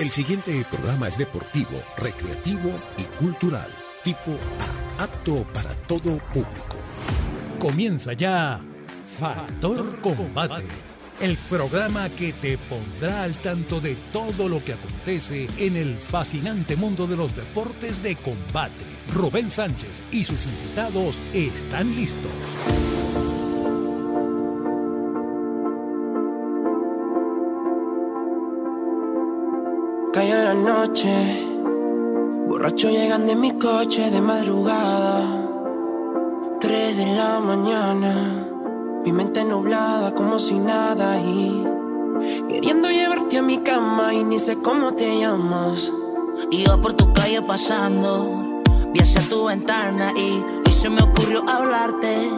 El siguiente programa es deportivo, recreativo y cultural, tipo A, apto para todo público. Comienza ya Factor Combate, el programa que te pondrá al tanto de todo lo que acontece en el fascinante mundo de los deportes de combate. Rubén Sánchez y sus invitados están listos. Noche, borracho llegan de mi coche de madrugada, 3 de la mañana, mi mente nublada como si nada y queriendo llevarte a mi cama y ni sé cómo te llamas. Iba por tu calle pasando, vi hacia tu ventana y, y se me ocurrió hablarte.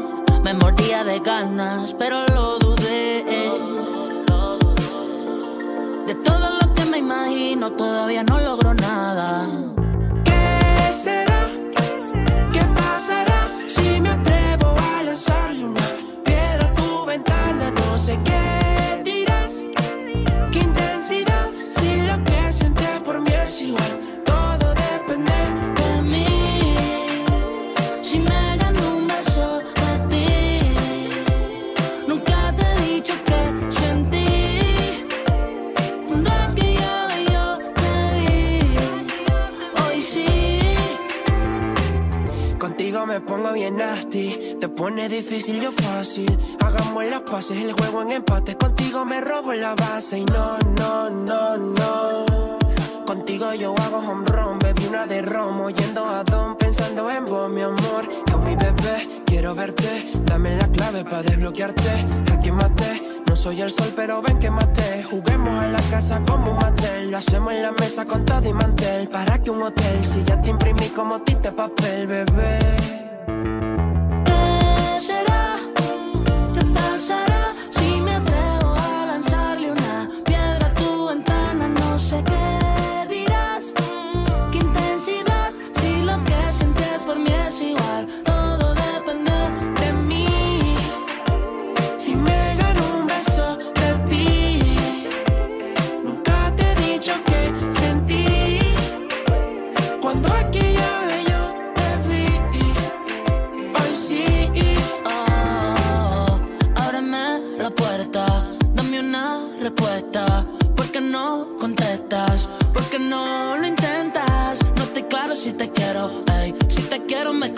Me mordía de ganas, pero lo dudé. Todavía no logro te pone difícil yo fácil. Hagamos las paces, el juego en empate. Contigo me robo la base y no, no, no, no. Contigo yo hago home run, bebí una de romo, yendo a don, pensando en vos, mi amor. Yo mi bebé, quiero verte, dame la clave para desbloquearte. Aquí maté, no soy el sol, pero ven que maté. Juguemos a la casa como un matel, lo hacemos en la mesa con todo y mantel. Para que un hotel, si ya te imprimí como tinte papel, bebé.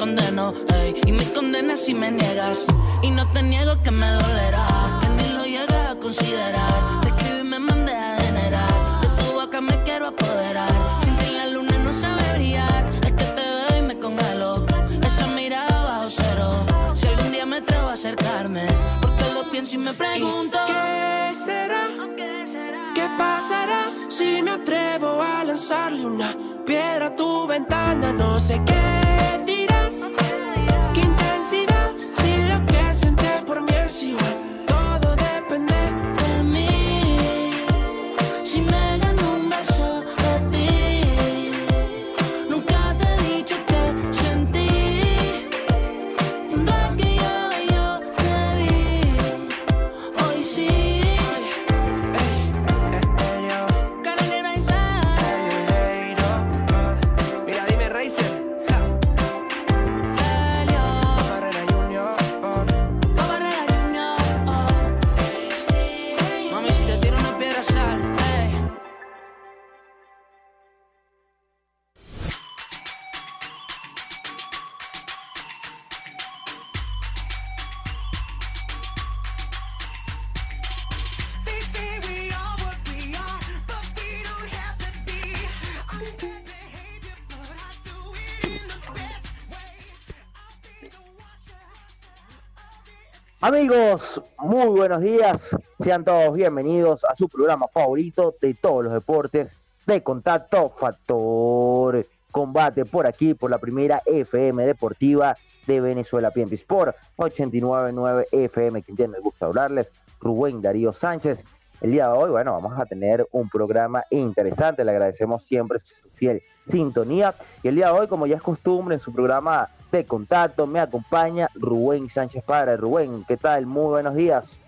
Condeno, ey. Y me condenas si me niegas. Y no te niego que me dolerá, que ni lo llegas a considerar. Te escribí y me mandé a generar. De tu boca me quiero apoderar. Sin ti la luna no sabe brillar. Es que te veo y me congelo. Esa mirada bajo cero. Si algún día me atrevo a acercarme, porque lo pienso y me pregunto. ¿qué será? ¿Qué pasará si me atrevo a lanzarle una piedra a tu ventana? No sé qué Amigos, muy buenos días. Sean todos bienvenidos a su programa favorito de todos los deportes de contacto Factor Combate por aquí, por la primera FM deportiva de Venezuela, PMP Sport 899 FM. Quien tiene el gusto de hablarles, Rubén Darío Sánchez. El día de hoy, bueno, vamos a tener un programa interesante. Le agradecemos siempre su fiel sintonía. Y el día de hoy, como ya es costumbre, en su programa de contacto me acompaña Rubén Sánchez Padre. Rubén, ¿qué tal? Muy buenos días.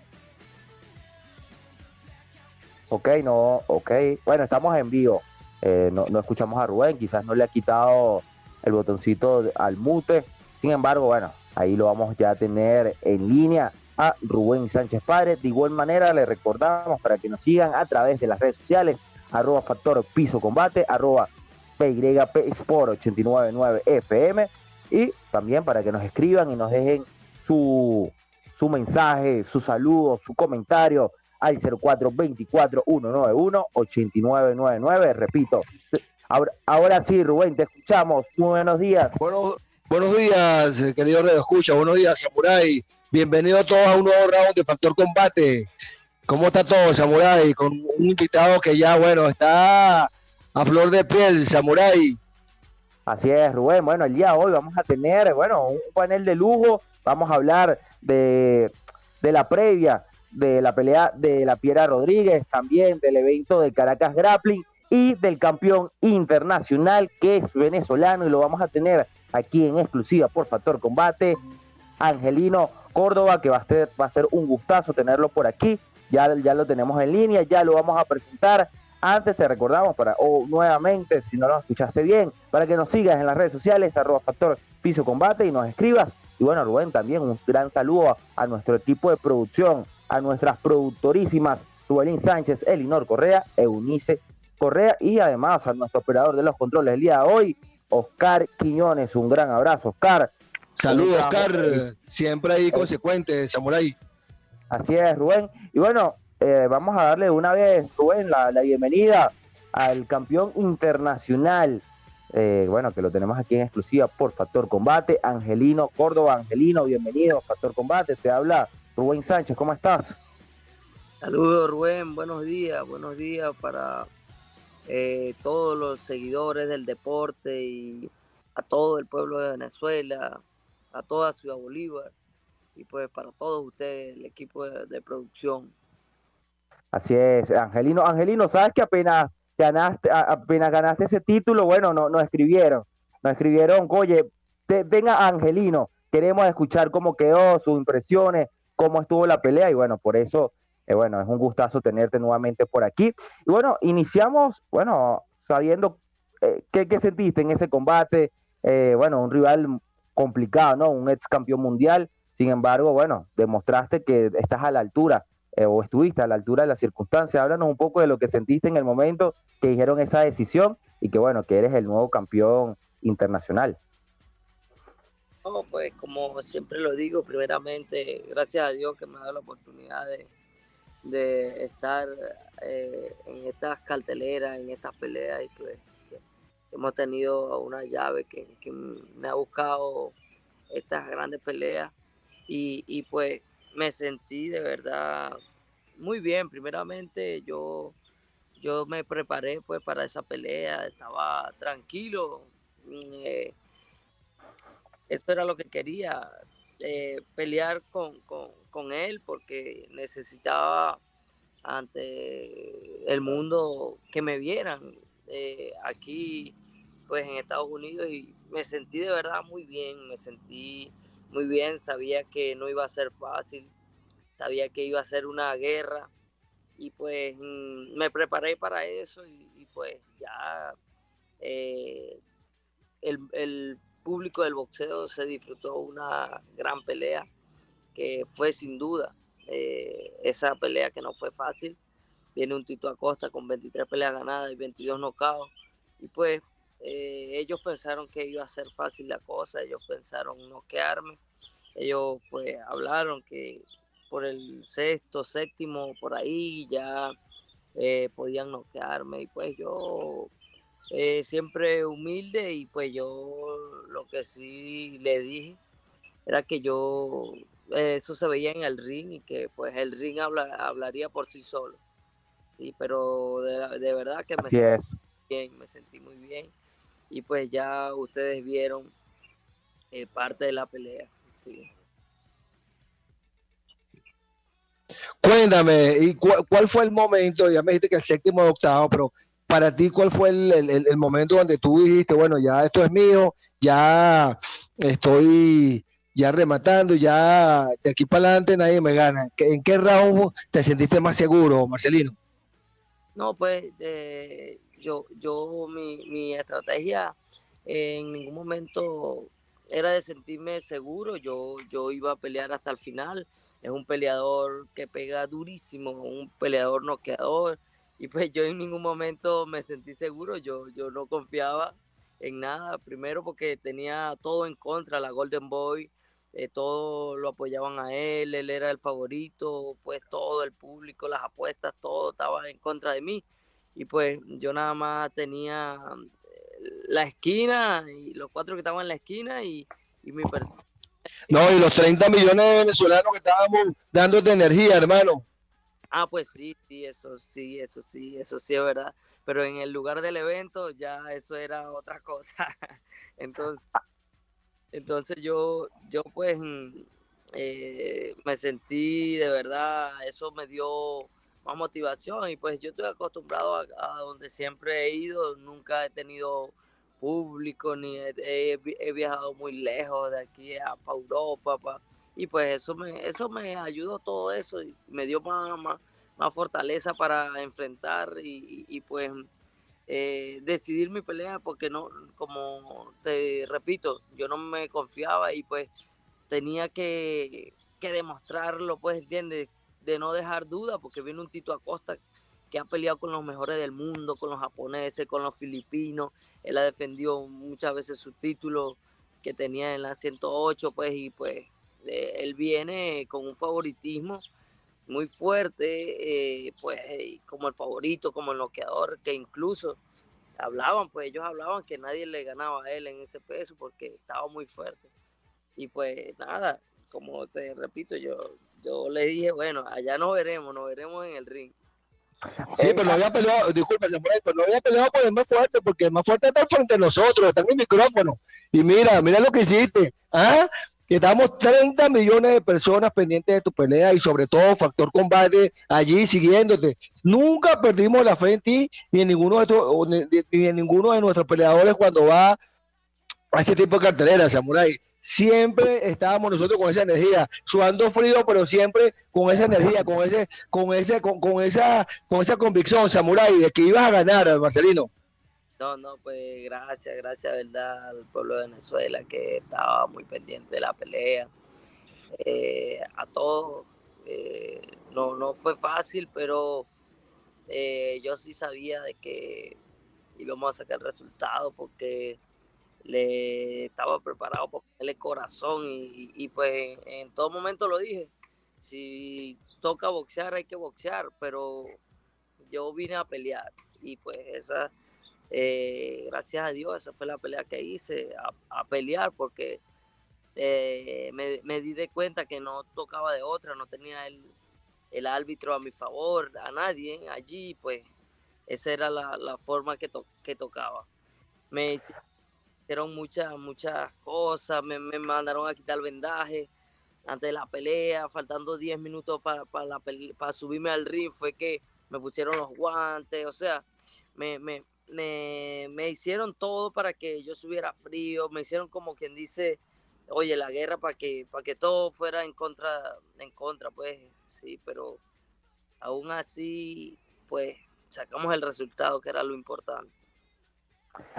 Ok, no, ok. Bueno, estamos en vivo. Eh, no, no escuchamos a Rubén, quizás no le ha quitado el botoncito al mute. Sin embargo, bueno, ahí lo vamos ya a tener en línea a Rubén Sánchez Padre. De igual manera, le recordamos para que nos sigan a través de las redes sociales, arroba Factor Piso Combate, arroba PYP Sport 899 FM y también para que nos escriban y nos dejen su, su mensaje, su saludo, su comentario al 0424-191-8999. Repito, ahora, ahora sí, Rubén, te escuchamos. Muy buenos días. Bueno, buenos días, querido Radio Escucha. Buenos días, Samurai. Bienvenidos todos a un nuevo round de Factor Combate. ¿Cómo está todo, Samurai? Con un invitado que ya, bueno, está a flor de piel, Samurai. Así es, Rubén. Bueno, el día de hoy vamos a tener, bueno, un panel de lujo. Vamos a hablar de, de la previa de la pelea de la Piera Rodríguez, también del evento de Caracas Grappling y del campeón internacional que es venezolano y lo vamos a tener aquí en exclusiva por Factor Combate, Angelino Córdoba, que va a ser, va a ser un gustazo tenerlo por aquí. Ya, lo tenemos en línea, ya lo vamos a presentar. Antes te recordamos, para, o nuevamente, si no lo escuchaste bien, para que nos sigas en las redes sociales, arroba Factor Piso Combate y nos escribas. Y bueno, Rubén, también un gran saludo a, a nuestro equipo de producción, a nuestras productorísimas, Rubelín Sánchez, Elinor Correa, Eunice Correa y además a nuestro operador de los controles del día de hoy, Oscar Quiñones. Un gran abrazo, Oscar. Saludos. Oscar. Siempre ahí consecuente, Samurai. Así es, Rubén. Y bueno, eh, vamos a darle una vez, Rubén, la, la bienvenida al campeón internacional. eh, bueno, que lo tenemos aquí en exclusiva por Factor Combate, Angelino Córdoba. Angelino, bienvenido, Factor Combate. Te habla Rubén Sánchez, ¿cómo estás? Saludos Rubén, buenos días, buenos días para eh, todos los seguidores del deporte y a todo el pueblo de Venezuela, a toda Ciudad Bolívar y pues para todos ustedes, el equipo de, producción. Así es, Angelino. Angelino, sabes que apenas ganaste, apenas ganaste ese título, bueno, no- nos escribieron, nos escribieron, oye, te- venga Angelino, queremos escuchar cómo quedó, sus impresiones, cómo estuvo la pelea, y bueno, por eso, eh, bueno, es un gustazo tenerte nuevamente por aquí. Y bueno, iniciamos, bueno, sabiendo eh, qué, qué sentiste en ese combate, eh, bueno, un rival complicado, ¿no? Un ex campeón mundial, sin embargo, bueno, demostraste que estás a la altura eh, o estuviste a la altura de las circunstancias. Háblanos un poco de lo que sentiste en el momento que dijeron esa decisión y que bueno, que eres el nuevo campeón internacional. No, pues como siempre lo digo, primeramente, gracias a Dios que me ha dado la oportunidad de, de estar eh, en estas carteleras, en estas peleas y pues hemos tenido una llave que, me ha buscado estas grandes peleas y, pues me sentí de verdad muy bien. Primeramente yo, yo me preparé pues para esa pelea, estaba tranquilo. eh, eso era lo que quería, eh, pelear con, con, con él porque necesitaba ante el mundo que me vieran eh, aquí pues en Estados Unidos y me sentí de verdad muy bien, me sentí muy bien, sabía que no iba a ser fácil, sabía que iba a ser una guerra y pues mm, me preparé para eso y, pues ya eh, el, el público del boxeo se disfrutó una gran pelea que fue sin duda eh, esa pelea que no fue fácil. Viene un Tito Acosta con 23 peleas ganadas y 22 nocaos. Y pues eh, ellos pensaron que iba a ser fácil la cosa, ellos pensaron noquearme. Ellos pues hablaron que por el sexto, séptimo, por ahí ya eh, podían noquearme. Y pues yo eh, siempre humilde y pues yo lo que sí le dije era que yo eso se veía en el ring y que pues el ring habla, hablaría por sí solo. Sí, pero de, de verdad que me bien, sentí muy bien y pues ya ustedes vieron eh, parte de la pelea. Sí. Cuéntame, ¿y cu- cuál fue el momento? Ya me dijiste que el séptimo de octavo, pero para ti, ¿cuál fue el, el- el- momento donde tú dijiste, bueno, ya esto es mío, ya estoy ya rematando, ya de aquí para adelante nadie me gana? ¿Qué- ¿En qué round te sentiste más seguro, Marcelino? No, pues eh, yo, yo mi, mi estrategia en ningún momento era de sentirme seguro. Yo, yo iba a pelear hasta el final. Es un peleador que pega durísimo, un peleador noqueador. Y pues yo en ningún momento me sentí seguro. Yo, yo no confiaba en nada. Primero porque tenía todo en contra, la Golden Boy. Eh, todo lo apoyaban a él, él era el favorito, pues todo el público, las apuestas, todo estaba en contra de mí. Y pues yo nada más tenía eh, la esquina y los cuatro que estaban en la esquina y, y mi persona. No, y los 30 millones de venezolanos que estábamos dándote energía, hermano. Ah, pues sí, sí, eso sí, eso sí, eso sí es verdad. Pero en el lugar del evento ya eso era otra cosa. Entonces, entonces yo, yo pues mm, eh, me sentí de verdad, eso me dio más motivación y pues yo estoy acostumbrado a, donde siempre he ido, nunca he tenido público ni he, he vi- he viajado muy lejos de aquí a pa Europa pa- y pues eso me, eso me ayudó todo eso y me dio más, más, más fortaleza para enfrentar y, y- y, pues eh, decidir mi pelea porque no, como te repito, yo no me confiaba y pues tenía que, que demostrarlo, pues, ¿entiendes? De no dejar duda, porque viene un Tito Acosta que ha peleado con los mejores del mundo, con los japoneses, con los filipinos, él ha defendido muchas veces su título que tenía en la 108, pues, y pues eh, él viene con un favoritismo muy fuerte, eh, pues eh, como el favorito, como el noqueador, que incluso hablaban, pues ellos hablaban que nadie le ganaba a él en ese peso porque estaba muy fuerte. Y pues nada, como te repito, yo, yo le dije, bueno, allá nos veremos, nos veremos en el ring. Sí, pero no había peleado, disculpa, Samurai, pero no había peleado por el más fuerte, porque el más fuerte está frente a nosotros, está en el micrófono. Y mira, mira lo que hiciste. ¿ah? Que estamos 30 millones de personas pendientes de tu pelea y sobre todo Factor Combate allí siguiéndote. Nunca perdimos la fe en ti ni en ninguno de, tu- ni, ni en ninguno de nuestros peleadores cuando va a ese tipo de cartelera, Samurai. Siempre estábamos nosotros con esa energía, sudando frío, pero siempre con esa energía, con ese, con ese, con, con esa, con esa convicción, Samurai, de que ibas a ganar, Marcelino. No, no, pues gracias, gracias, verdad, al pueblo de Venezuela que estaba muy pendiente de la pelea. Eh, a todos, eh, no, no fue fácil, pero eh, yo sí sabía de que íbamos a sacar el resultado porque le estaba preparado por ponerle corazón y, y, pues en todo momento lo dije, si toca boxear hay que boxear, pero yo vine a pelear y pues esa, eh, gracias a Dios, esa fue la pelea que hice, a, pelear porque eh, me, me di de cuenta que no tocaba de otra, no tenía el, el árbitro a mi favor, a nadie allí, pues esa era la, la forma que, to- que tocaba. Me hicieron muchas, muchas cosas, me, me mandaron a quitar el vendaje antes de la pelea, faltando 10 minutos para para subirme al ring, fue que me pusieron los guantes, o sea, me, me, me hicieron todo para que yo subiera frío, me hicieron como quien dice, oye, la guerra para que, para que todo fuera en contra, en contra, pues sí, pero aún así, pues sacamos el resultado, que era lo importante.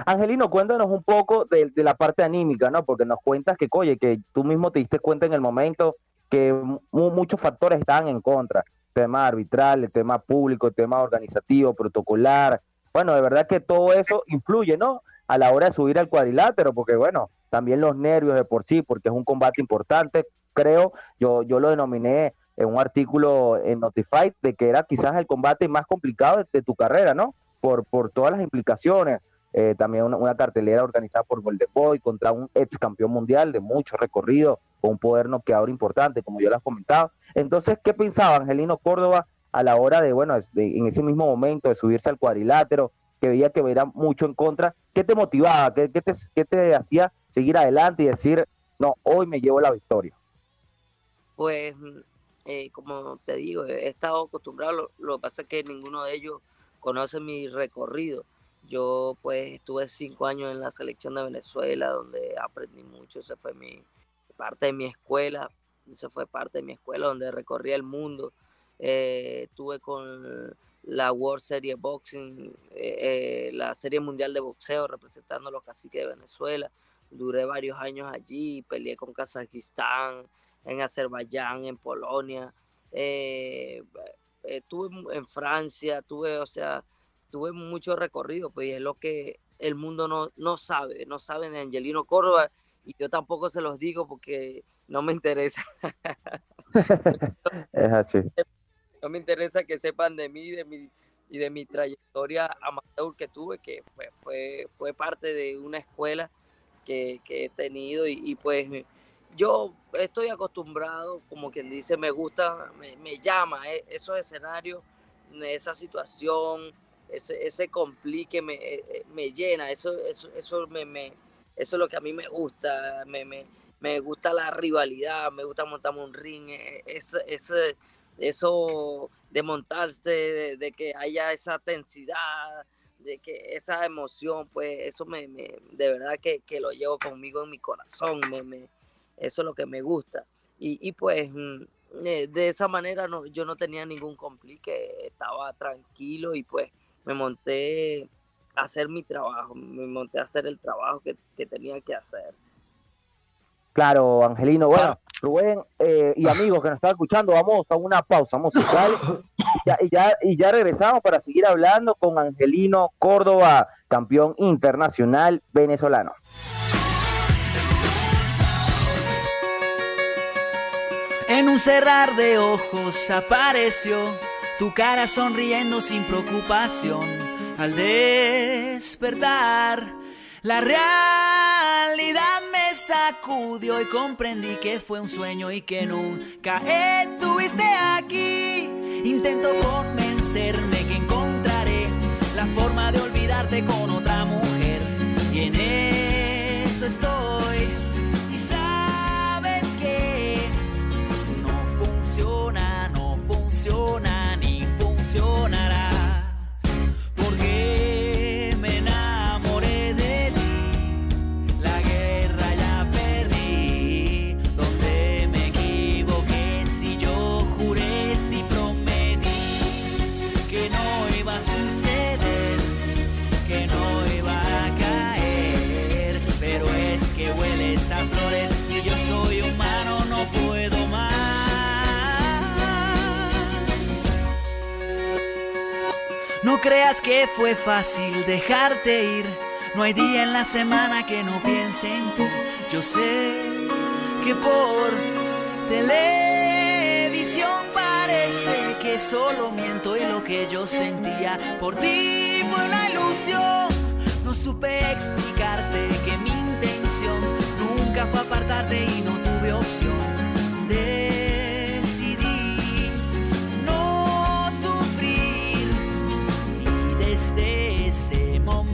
Angelino, cuéntanos un poco de, de la parte anímica, ¿no? Porque nos cuentas que, oye, que tú mismo te diste cuenta en el momento que mu- muchos factores estaban en contra. Tema arbitral, el tema público, el tema organizativo, protocolar. Bueno, de verdad que todo eso influye, ¿no? A la hora de subir al cuadrilátero, porque bueno, también los nervios de por sí, porque es un combate importante. Creo, yo, yo lo denominé en un artículo en Notified, de que era quizás el combate más complicado de, tu carrera, ¿no? Por, por todas las implicaciones. Eh, también una, cartelera organizada por Golden Boy contra un ex campeón mundial de mucho recorrido, con un poder noqueador importante, como yo les comentaba. Entonces, ¿qué pensaba Angelino Córdoba a la hora de, bueno, en ese mismo momento de subirse al cuadrilátero, que veía que era mucho en contra? ¿Qué te motivaba? ¿Qué, qué te, qué te hacía seguir adelante y decir, no, hoy me llevo la victoria? Pues, eh, como te digo, he estado acostumbrado, lo, lo que pasa es que ninguno de ellos conoce mi recorrido. Yo pues estuve cinco años en la selección de Venezuela, donde aprendí mucho, esa fue mi parte de mi escuela, esa fue parte de mi escuela, donde recorrí el mundo. Eh, estuve con la World Series Boxing, eh, eh, la Serie Mundial de Boxeo representando a los caciques de Venezuela. Duré varios años allí, peleé con Kazajistán, en Azerbaiyán, en Polonia. eh, estuve en- en Francia, tuve, o sea, tuve mucho recorrido, pues y es lo que el mundo no, no sabe, no saben de Angelino Córdoba y yo tampoco se los digo porque no me interesa, Es así. no me interesa que sepan de mí de mi, y de mi trayectoria amateur que tuve, que fue, fue, fue parte de una escuela que, que he tenido y, pues yo estoy acostumbrado, como quien dice, me gusta, me, llama eh, esos escenarios, esa situación, ese, ese complique me, eh, eh, me llena, eso, eso, eso, me, me- eso es lo que a mí me gusta, me, me, me gusta la rivalidad, me gusta montarme un ring, eh, ese, ese- eso de montarse, de, de que haya esa tensidad, de que esa emoción, pues eso me, me- de verdad que, que lo llevo conmigo en mi corazón, me, me- eso es lo que me gusta. Y, y pues mm, eh, de esa manera no, yo no tenía ningún complique, estaba tranquilo y pues me monté a hacer mi trabajo, me monté a hacer el trabajo que, que tenía que hacer. Claro, Angelino. Bueno, Rubén eh, y amigos que nos están escuchando, vamos a una pausa musical Ya- y, ya, y ya regresamos para seguir hablando con Angelino Córdoba, campeón internacional venezolano. En un cerrar de ojos apareció tu cara sonriendo sin preocupación. Al despertar, la realidad sacudió y comprendí que fue un sueño y que nunca estuviste aquí. Intento convencerme que encontraré la forma de olvidarte con otra mujer. Y en eso estoy. Y sabes que no funciona, no funciona ni funcionará. Creas que fue fácil dejarte ir. No hay día en la semana que no piense en ti. Yo sé que por televisión parece que solo miento y lo que yo sentía por ti fue una ilusión. No supe explicarte que mi intención nunca fue apartarte y no tuve opción. Decidí y desde ese momento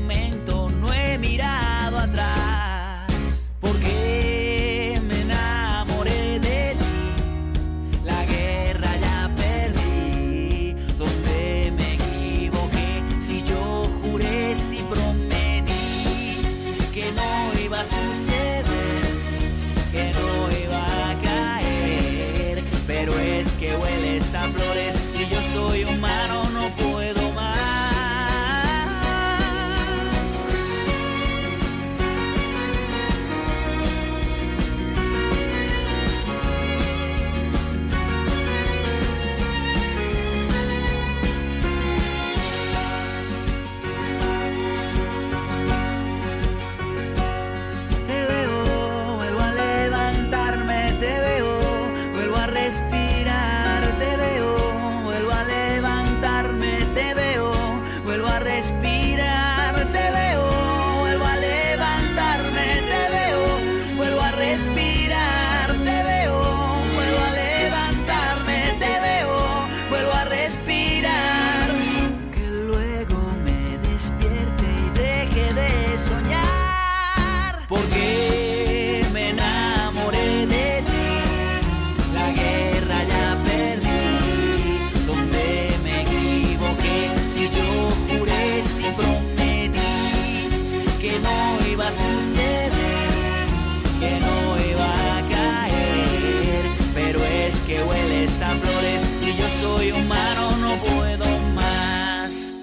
no puedo más.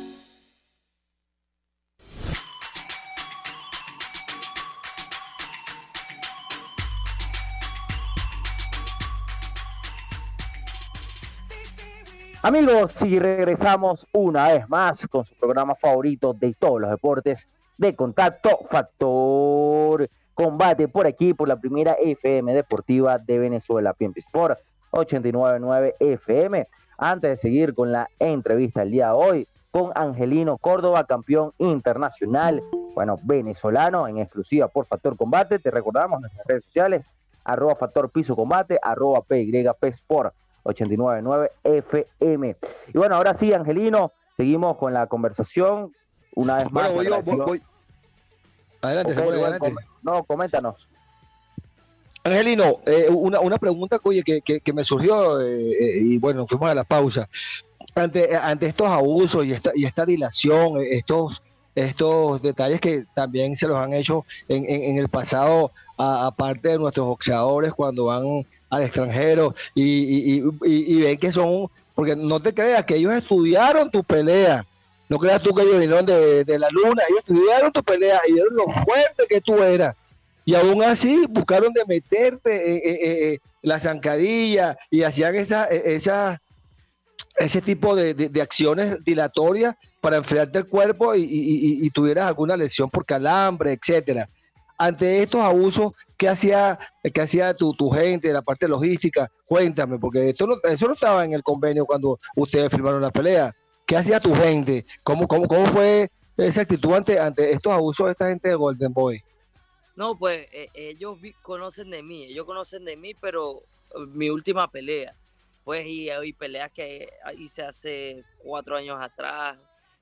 Amigos, y regresamos una vez más con su programa favorito de todos los deportes de contacto, Factor Combate, por aquí, por la primera FM Deportiva de Venezuela, Piempi Sport 899 FM. Antes de seguir con la entrevista el día de hoy con Angelino Córdoba, campeón internacional, bueno, venezolano en exclusiva por Factor Combate, te recordamos en nuestras redes sociales, arroba Factor Piso Combate, arroba PYP Sport 899 FM. Y bueno, ahora sí, Angelino, seguimos con la conversación. Una vez más. Bueno, voy voy- voy- Adelante, Samuel, bueno, adelante. com- no, coméntanos. Angelino, eh, una, una pregunta oye, que, me surgió eh, eh, y bueno, fuimos a la pausa. Ante, ante estos abusos y esta, y esta dilación, eh, estos, estos detalles que también se los han hecho en, en- el pasado, aparte de nuestros boxeadores cuando van al extranjero y- y ven que son, porque no te creas que ellos estudiaron tu pelea. No creas tú que ellos vinieron de, de la luna, ellos estudiaron tu pelea y vieron lo fuerte que tú eras. Y aún así buscaron de meterte eh, eh, la zancadilla y hacían esa, eh, esa, ese tipo de, de- acciones dilatorias para enfriarte el cuerpo y- y tuvieras alguna lesión por calambre, etcétera. Ante estos abusos, ¿qué hacía, qué hacía tu, tu gente, la parte logística? Cuéntame, porque esto no- eso no estaba en el convenio cuando ustedes firmaron la pelea. ¿Qué hacía tu gente? ¿Cómo, cómo, cómo fue esa actitud ante, ante estos abusos de esta gente de Golden Boy? No, pues eh, ellos conocen de mí, ellos conocen de mí, pero eh, mi última pelea, pues y, y peleas que hice hace cuatro años atrás,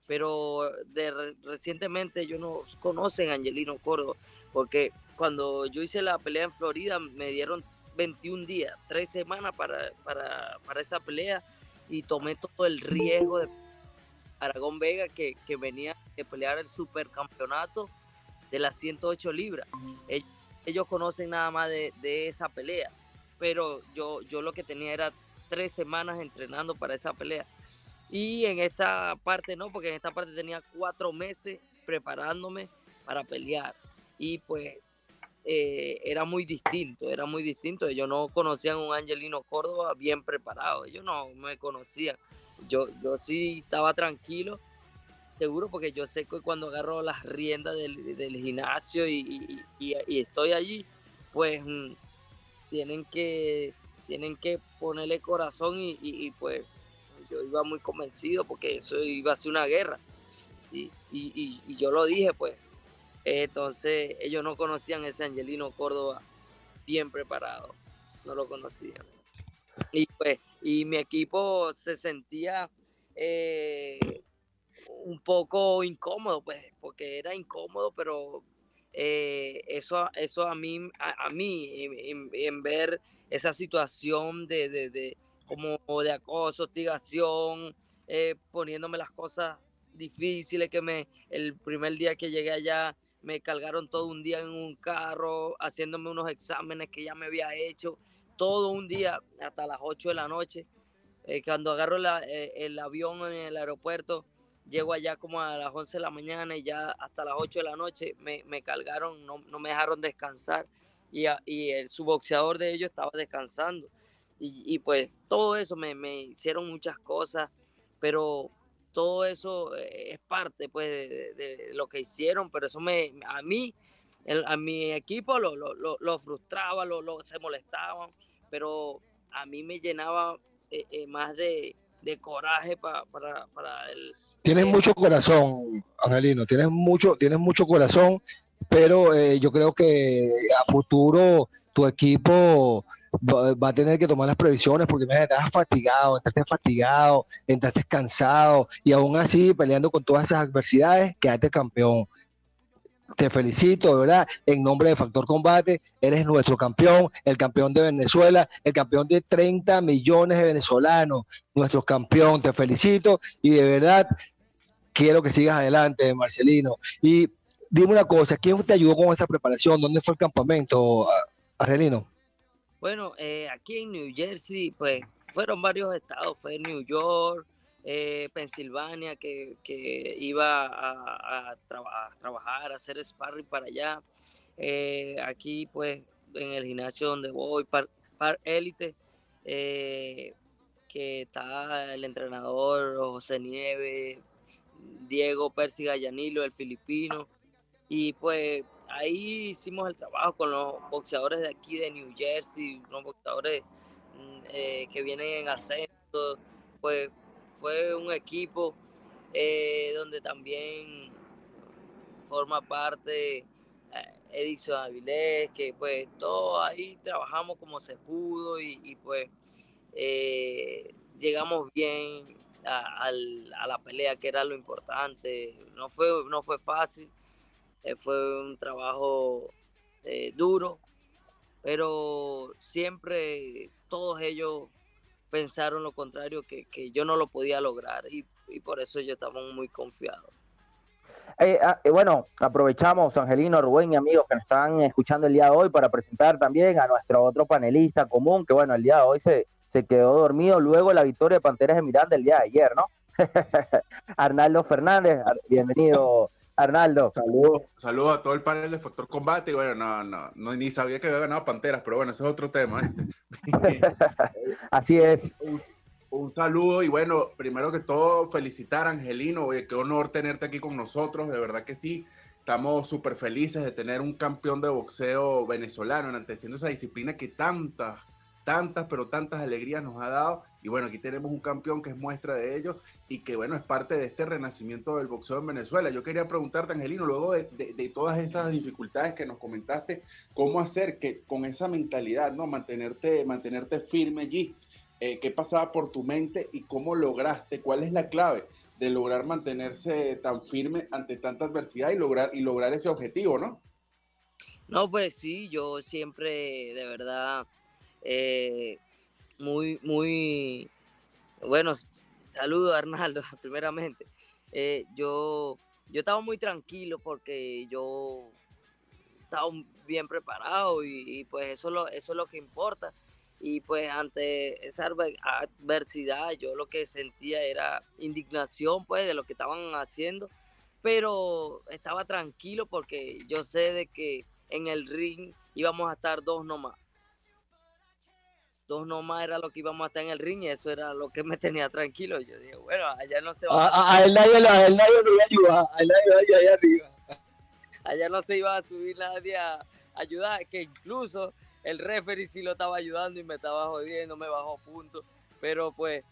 pero de re- recientemente ellos no conocen a Angelino Córdoba, porque cuando yo hice la pelea en Florida me dieron 21 días, tres semanas para, para, para esa pelea y tomé todo el riesgo de Aragón Vega que, que venía de pelear el supercampeonato de las 108 libras. Ell- Ellos conocen nada más de, de esa pelea, pero yo, yo lo que tenía era tres semanas entrenando para esa pelea. Y en esta parte no, porque en esta parte tenía cuatro meses preparándome para pelear. Y pues eh, era muy distinto, era muy distinto. Ellos no conocían a un Angelino Córdoba bien preparado, ellos no me conocían. Yo, yo sí estaba tranquilo seguro porque yo sé que cuando agarro las riendas del, del gimnasio y, y- estoy allí, pues mm, tienen que tienen que ponerle corazón y, pues yo iba muy convencido porque eso iba a ser una guerra. ¿sí? Y yo lo dije, pues. Entonces ellos no conocían ese Angelino Córdoba bien preparado, no lo conocían. Y pues, y mi equipo se sentía eh, un poco incómodo, pues, porque era incómodo, pero eh, eso, eso a mí, a, mí en, ver esa situación de, de, de- como de acoso, hostigación, eh, poniéndome las cosas difíciles, que me, el primer día que llegué allá me cargaron todo un día en un carro, haciéndome unos exámenes que ya me había hecho, todo un día hasta las 8 de la noche. Eh, cuando agarro el avión en el aeropuerto, llego allá como a las 11 de la mañana y ya hasta las 8 de la noche me, me cargaron, no, no me dejaron descansar y, a- y el subboxeador de ellos estaba descansando. Y, y pues todo eso me, me hicieron muchas cosas, pero todo eso eh, es parte pues de, lo que hicieron, pero eso me, a mí, el- a mi equipo lo, lo, lo- lo frustraba, lo, lo- se molestaban, pero a mí me llenaba eh, eh, más de, de coraje pa- para, para el, Tienes Eh, mucho corazón, Angelino, tienes mucho, tienes mucho corazón, pero eh, yo creo que a futuro tu equipo va, va a tener que tomar las previsiones porque mira, estás fatigado, entraste fatigado, entraste cansado y aún así peleando con todas esas adversidades, quedaste campeón. Te felicito, verdad, en nombre de Factor Combate, eres nuestro campeón, el campeón de Venezuela, el campeón de 30 millones de venezolanos, nuestro campeón, te felicito y de verdad quiero que sigas adelante, Marcelino. Y dime una cosa, ¿quién te ayudó con esta preparación? ¿Dónde fue el campamento, Argelino? Bueno, eh, aquí en New Jersey, pues fueron varios estados, fue New York, eh, Pensilvania, que, que iba a, a traba- a trabajar, a hacer sparring para allá. Eh, aquí, pues, en el gimnasio donde voy, Par, Par Elite, eh, que está el entrenador José Nieves, Diego Percy Gallanilo, el filipino. Y pues ahí hicimos el trabajo con los boxeadores de aquí de New Jersey, unos boxeadores mm, eh, que vienen en ascenso. Pues fue un equipo eh, donde también forma parte eh, Edison Avilés, que pues todos ahí trabajamos como se pudo y, pues eh, llegamos bien a, a la pelea, que era lo importante. No fue, no fue fácil, fue un trabajo duro, pero siempre todos ellos pensaron lo contrario, que, que yo no lo podía lograr y, y por eso yo estaba muy confiado. Eh, ah, eh, bueno, aprovechamos, Angelino, Rubén y amigos que nos están escuchando el día de hoy para presentar también a nuestro otro panelista común, que bueno, el día de hoy se, se quedó dormido luego la victoria de Panteras de Miranda el día de ayer, ¿no? Arnaldo Fernández, bienvenido, Arnaldo. Saludos saludo a todo el panel de Factor Combate. Y bueno, no, no, no, ni sabía que había ganado Panteras, pero bueno, ese es otro tema. Este. Así es. un, un saludo y bueno, primero que todo, felicitar a Angelino. Oye, qué honor tenerte aquí con nosotros, de verdad que sí. Estamos súper felices de tener un campeón de boxeo venezolano enalteciendo esa disciplina que tantas, tantas, pero tantas alegrías nos ha dado. Y bueno, aquí tenemos un campeón que es muestra de ello y que bueno, es parte de este renacimiento del boxeo en Venezuela. Yo quería preguntarte, Angelino, luego de, todas esas dificultades que nos comentaste, ¿cómo hacer que con esa mentalidad, ¿no? Mantenerte, mantenerte firme allí. Eh, ¿Qué pasaba por tu mente y cómo lograste? ¿Cuál es la clave de lograr mantenerse tan firme ante tanta adversidad y lograr, y lograr ese objetivo, ¿no? No, pues sí, yo siempre, de verdad, eh, muy, muy, bueno, saludo a Arnaldo, primeramente. Eh, yo, yo estaba muy tranquilo porque yo estaba bien preparado y, pues eso, lo, eso es lo que importa. Y pues ante esa adver- adversidad yo lo que sentía era indignación pues de lo que estaban haciendo, pero estaba tranquilo porque yo sé de que en el ring íbamos a estar dos nomás. Dos nomás era lo que íbamos a estar en el ring y eso era lo que me tenía tranquilo. Yo dije, bueno, allá no se va, A, a- a él nadie, a él nadie iba a ayudar, a él nadie allá arriba. allá no se iba a subir nadie a ayudar, que incluso el referee sí lo estaba ayudando y me estaba jodiendo, me bajó puntos, pero pues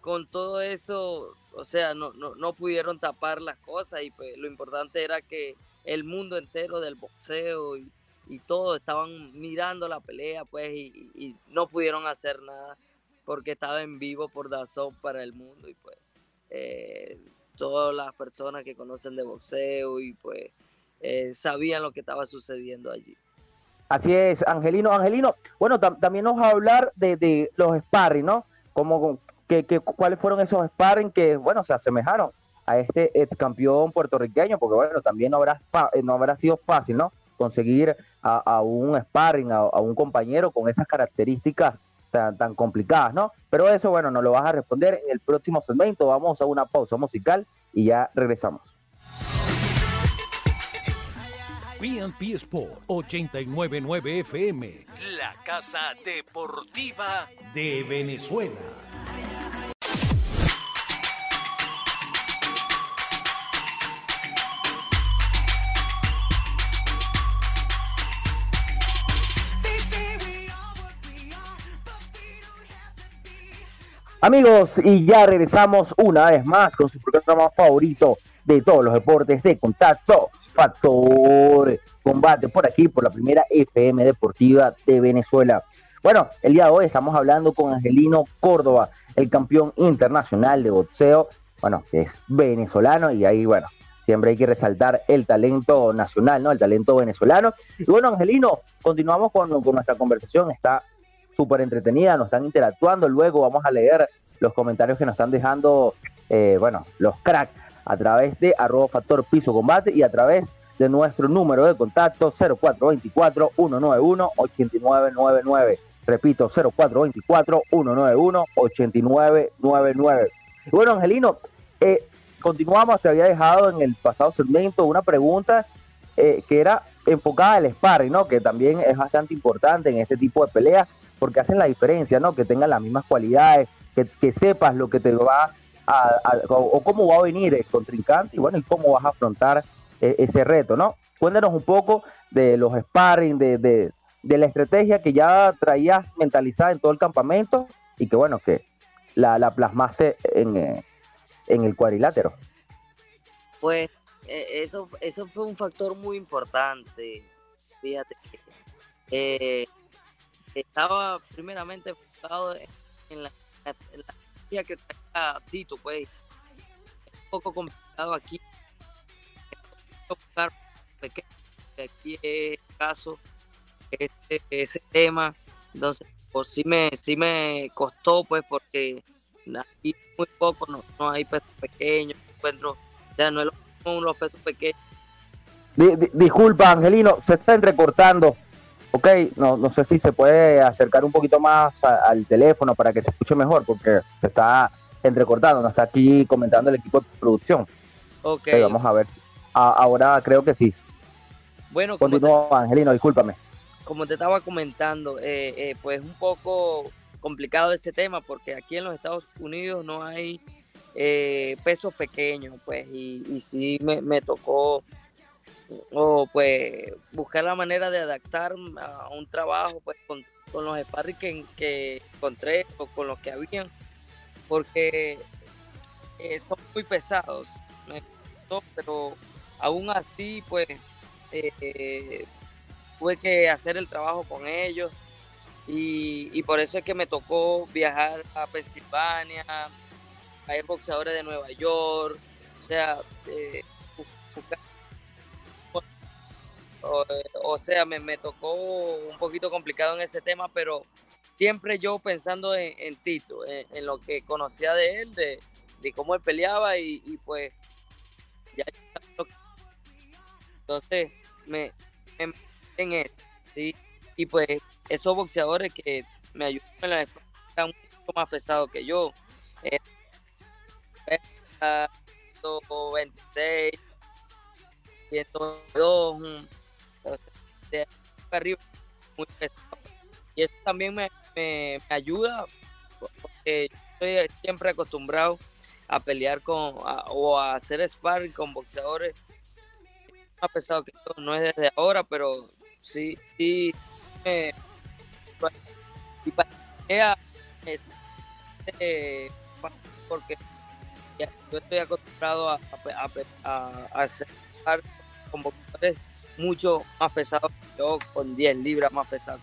con todo eso, o sea, no, no, no pudieron tapar las cosas y pues lo importante era que el mundo entero del boxeo y, y todos estaban mirando la pelea pues y, no pudieron hacer nada porque estaba en vivo por Dazón para el mundo y pues eh, todas las personas que conocen de boxeo y pues eh, sabían lo que estaba sucediendo allí. Así es, Angelino. Angelino, bueno, tam- también nos va a hablar de, de los sparring, ¿no? Como, que, que- ¿Cuáles fueron esos sparring que, bueno, se asemejaron a este ex campeón puertorriqueño? Porque, bueno, también no habrá, no habrá sido fácil, ¿no? Conseguir a, un sparring, a, a un compañero con esas características tan, tan complicadas, ¿no? Pero eso, bueno, nos lo vas a responder en el próximo segmento. Vamos a una pausa musical y ya regresamos. PNP Sport 899 FM, la casa deportiva de Venezuela. Amigos, y ya regresamos una vez más con su programa favorito de todos los deportes de contacto, Factor Combate, por aquí, por la primera FM Deportiva de Venezuela. Bueno, el día de hoy estamos hablando con Angelino Córdoba, el campeón internacional de boxeo, bueno, que es venezolano y ahí, bueno, siempre hay que resaltar el talento nacional, ¿no? El talento venezolano. Y bueno, Angelino, continuamos con, con nuestra conversación, está súper entretenida, nos están interactuando, luego vamos a leer los comentarios que nos están dejando, eh, bueno, los cracks a través de arroba factor piso combate y a través de nuestro número de contacto 0424-191-8999. Repito, 0424-191-8999. Y bueno, Angelino, eh, continuamos, te había dejado en el pasado segmento una pregunta eh, que era enfocada al sparring, ¿no? Que también es bastante importante en este tipo de peleas porque hacen la diferencia, ¿no? Que tengan las mismas cualidades, que, que sepas lo que te va a, o, cómo va a venir el contrincante y bueno, y cómo vas a afrontar eh, ese reto, ¿no? Cuéntanos un poco de los sparring, de, de, de la estrategia que ya traías mentalizada en todo el campamento y que bueno, que la, la plasmaste en, eh, en el cuadrilátero. Pues eso, eso fue un factor muy importante. Fíjate que eh, estaba primeramente enfocado en la, en la energía que traía Tito, pues. Es un poco complicado aquí. Aquí es caso, este, ese tema. Entonces, por sí me, sí me costó, pues, porque aquí muy poco, no, no hay pesos pequeños, encuentro, sea, no es los pesos pequeños. Di- di- disculpa, Angelino, se está entrecortando. Ok, no, no sé si se puede acercar un poquito más a- al teléfono para que se escuche mejor, porque se está entrecortando. Nos está aquí comentando el equipo de producción. Ok, Ok, vamos a ver. si- a- ahora creo que sí. bueno, Continúa, Angelino, discúlpame. como te estaba comentando, eh, eh, pues un poco complicado ese tema, porque aquí en los Estados Unidos no hay eh, pesos pequeños, pues, y, sí me, me tocó o pues buscar la manera de adaptar a un trabajo pues con, con los sparring que, encontré o con los que habían porque eh, son muy pesados me pero aún así pues eh, tuve que hacer el trabajo con ellos y, y por eso es que me tocó viajar a Pensilvania ir boxeadores de Nueva York o sea eh, o, sea, me, me tocó un poquito complicado en ese tema, pero siempre yo pensando en, Tito, en, lo que conocía de él, de, de cómo él peleaba y, pues ya entonces me, me en él, ¿sí? y pues esos boxeadores que me ayudaron en la un poco más pesados que yo, eh, 126, 102, mm, entonces, de ahí para arriba, muy pesado. Y eso también me, me- me ayuda porque estoy siempre acostumbrado a pelear con a- o a hacer sparring con boxeadores más pesados que yo. No es desde ahora, pero sí, sí me, y para que sea, este, porque yo estoy acostumbrado a, a, a, a- hacer sparring con boxeadores mucho más pesados que yo, con 10 libras más pesados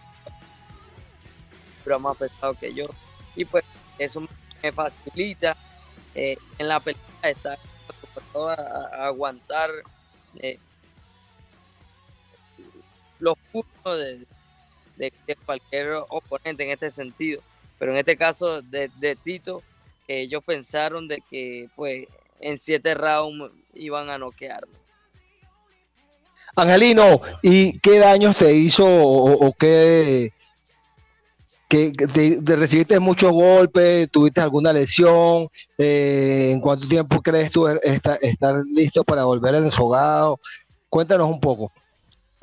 libras más pesados que yo. Y pues eso me facilita eh, en la pelea estar acostumbrado a, aguantar eh, los puntos de, cualquier oponente en este sentido. Pero en este caso de Tito, ellos pensaron de que pues en siete rounds iban a noquearme. Angelino, ¿y qué daños te hizo o, o qué, que te, te recibiste muchos golpes, tuviste alguna lesión? Eh, ¿En cuánto tiempo crees tú estar, estar listo para volver al ensogado? Cuéntanos un poco.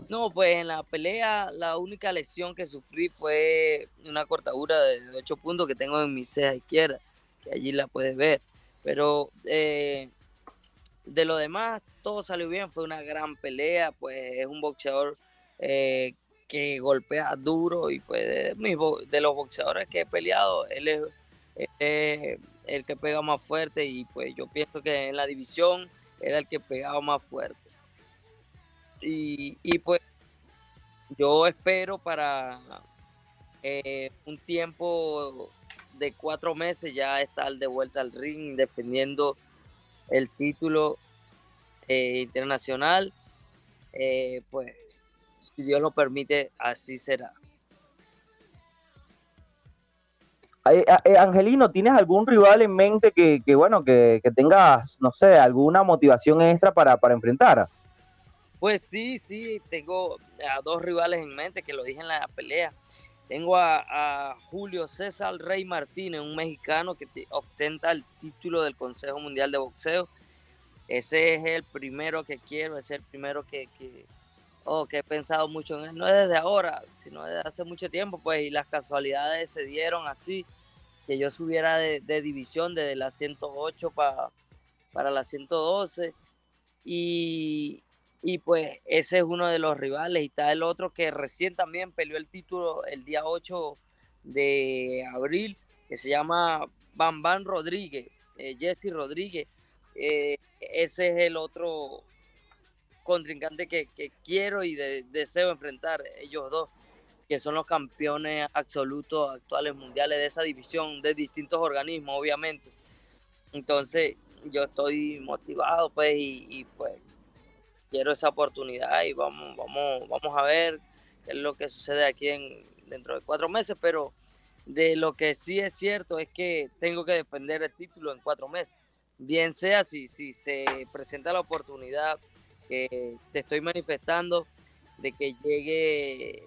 No, pues en la pelea la única lesión que sufrí fue una cortadura de 8 puntos que tengo en mi ceja izquierda, que allí la puedes ver. Pero eh, de lo demás, todo salió bien, fue una gran pelea, pues es un boxeador eh, que golpea duro y pues de, de los boxeadores que he peleado, él es, es el que pega más fuerte y pues yo pienso que en la división era el que pegaba más fuerte. Y, pues yo espero para eh, un tiempo de cuatro meses ya estar de vuelta al ring defendiendo el título eh, internacional. Eh, pues si Dios lo permite, así será. Eh, Angelino, ¿tienes algún rival en mente que, que, bueno, que, que tengas, no sé, alguna motivación extra para, para enfrentar? Pues sí, sí, tengo a dos rivales en mente que lo dije en la pelea. Tengo a, Julio César Rey Martínez, un mexicano que te- ostenta el título del Consejo Mundial de Boxeo. Ese es el primero que quiero, es el primero que, que, oh, que he pensado mucho en él. No es desde ahora, sino desde hace mucho tiempo, pues, y las casualidades se dieron así, que yo subiera de, división desde la 108 pa- para la 112 y, y pues ese es uno de los rivales y está el otro que recién también peleó el título el día 8 de abril que se llama Bam Bam Rodríguez, eh, Jesse Rodríguez. Eh, ese es el otro contrincante que, quiero y de- deseo enfrentar, ellos dos, que son los campeones absolutos actuales mundiales de esa división, de distintos organismos, obviamente. Entonces, yo estoy motivado, pues, y, pues, quiero esa oportunidad y vamos, vamos, vamos a ver qué es lo que sucede aquí en, dentro de cuatro meses, pero de lo que sí es cierto es que tengo que defender el título en cuatro meses. Bien sea si, si se presenta la oportunidad que te estoy manifestando de que llegue,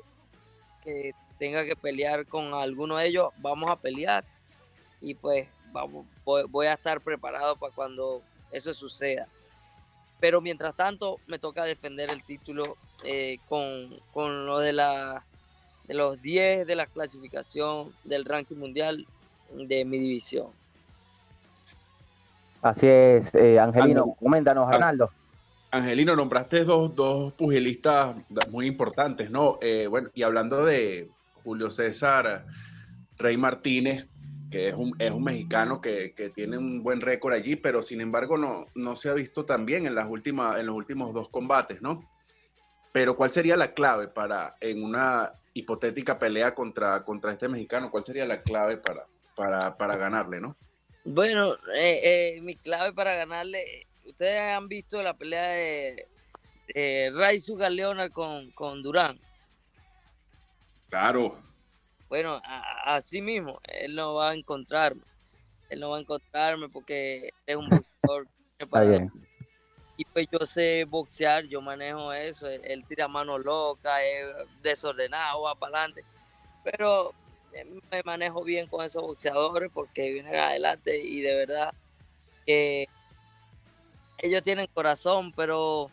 que tenga que pelear con alguno de ellos, vamos a pelear y pues voy a estar preparado para cuando eso suceda. Pero mientras tanto me toca defender el título eh, con, con lo de la de los 10 de la clasificación del ranking mundial de mi división. Así es, eh, Angelino. Coméntanos, Ah. Arnaldo. Angelino, nombraste dos, dos pugilistas muy importantes, ¿no? Eh, bueno, y hablando de Julio César Rey Martínez, que es un, es un mexicano que, que tiene un buen récord allí, pero sin embargo no, no se ha visto tan bien en, las últimas, en los últimos dos combates, ¿no? Pero ¿cuál sería la clave para, en una hipotética pelea contra, contra este mexicano, cuál sería la clave para, para, para ganarle, ¿no? Bueno, eh, eh, mi clave para ganarle, ustedes han visto la pelea de, de Raizu Galeona con, con Durán. Claro, Bueno, a- así mismo, él no va a encontrarme. Él no va a encontrarme porque es un boxeador. bien. Y pues yo sé boxear, yo manejo eso. Él, él tira mano loca, es desordenado, va para adelante. Pero me manejo bien con esos boxeadores porque vienen adelante y de verdad que ellos tienen corazón, pero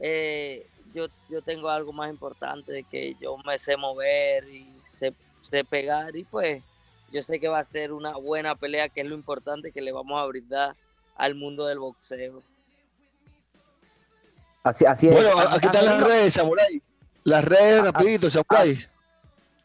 eh, yo, yo tengo algo más importante de que yo me sé mover y sé, sé pegar y pues yo sé que va a ser una buena pelea, que es lo importante que le vamos a brindar al mundo del boxeo. Así, así es. Bueno, aquí están las redes, Samurai. Las redes, rapidito, Samurai.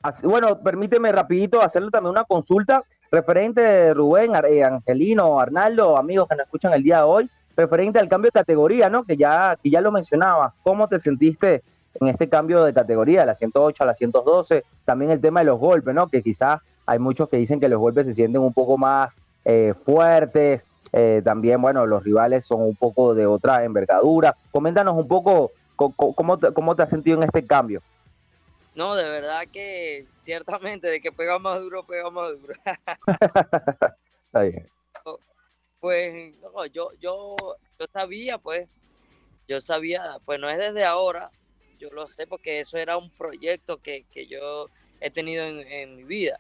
así- bueno, permíteme rapidito hacerle también una consulta referente, Rubén, eh, Angelino, Arnaldo, amigos que nos escuchan el día de hoy, referente al cambio de categoría, ¿no? Que ya, que ya lo mencionaba. ¿Cómo te sentiste en este cambio de categoría, de la 108 a la 112? También el tema de los golpes, ¿no? Que quizás hay muchos que dicen que los golpes se sienten un poco más eh, fuertes. eh, también, bueno, los rivales son un poco de otra envergadura. Coméntanos un poco co- co- cómo te, cómo te has sentido en este cambio. No, de verdad que ciertamente de que pega más duro, pega más duro. Está bien. Pues no, yo, yo, yo sabía, pues, yo sabía, pues no es desde ahora, yo lo sé porque eso era un proyecto que, que yo he tenido en, mi vida,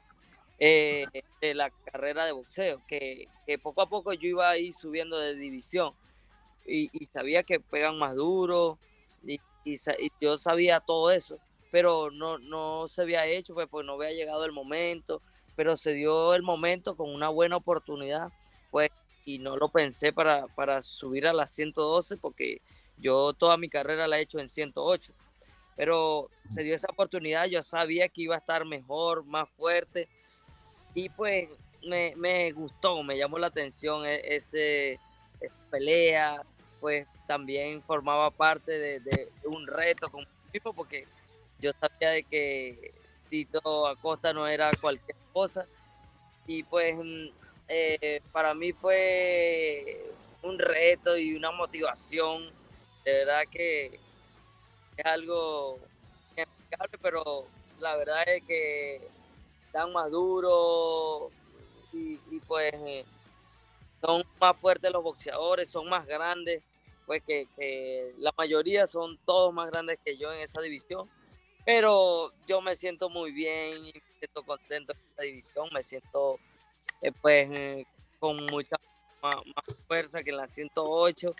eh, de la carrera de boxeo, que, poco a poco yo iba a ir subiendo de división y, sabía que pegan más duro y yo sabía todo eso, pero no, no se había hecho, pues, pues no había llegado el momento, pero se dio el momento con una buena oportunidad, pues y no lo pensé para, para subir a las 112 porque yo toda mi carrera la he hecho en 108. Pero se dio esa oportunidad, yo sabía que iba a estar mejor, más fuerte y pues me, me gustó, me llamó la atención e- ese, esa pelea, pues también formaba parte de, un reto con mi equipo porque yo sabía de que Tito Acosta no era cualquier cosa y pues mm, eh, para mí fue un reto y una motivación. De verdad que es algo inexplicable, pero la verdad es que están más duros y, pues eh, son más fuertes los boxeadores, son más grandes, pues que, que la mayoría son todos más grandes que yo en esa división. Pero yo me siento muy bien, me siento contento en esta división, me siento eh, pues eh, con mucha más fuerza que en la 108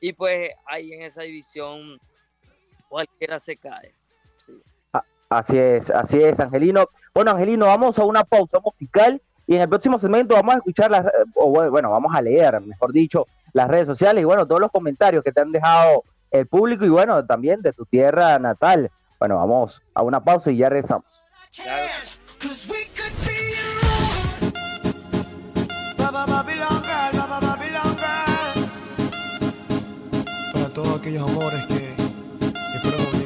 y pues ahí en esa división cualquiera se cae. Así es, así es, Angelino. Bueno, Angelino, vamos a una pausa musical Y en el próximo segmento vamos a escuchar las, o bueno, bueno, vamos a leer, mejor dicho, las redes sociales y bueno, todos los comentarios que te han dejado el público y bueno, también de tu tierra natal. Bueno, vamos a una pausa y ya regresamos. para todos aquellos amores que,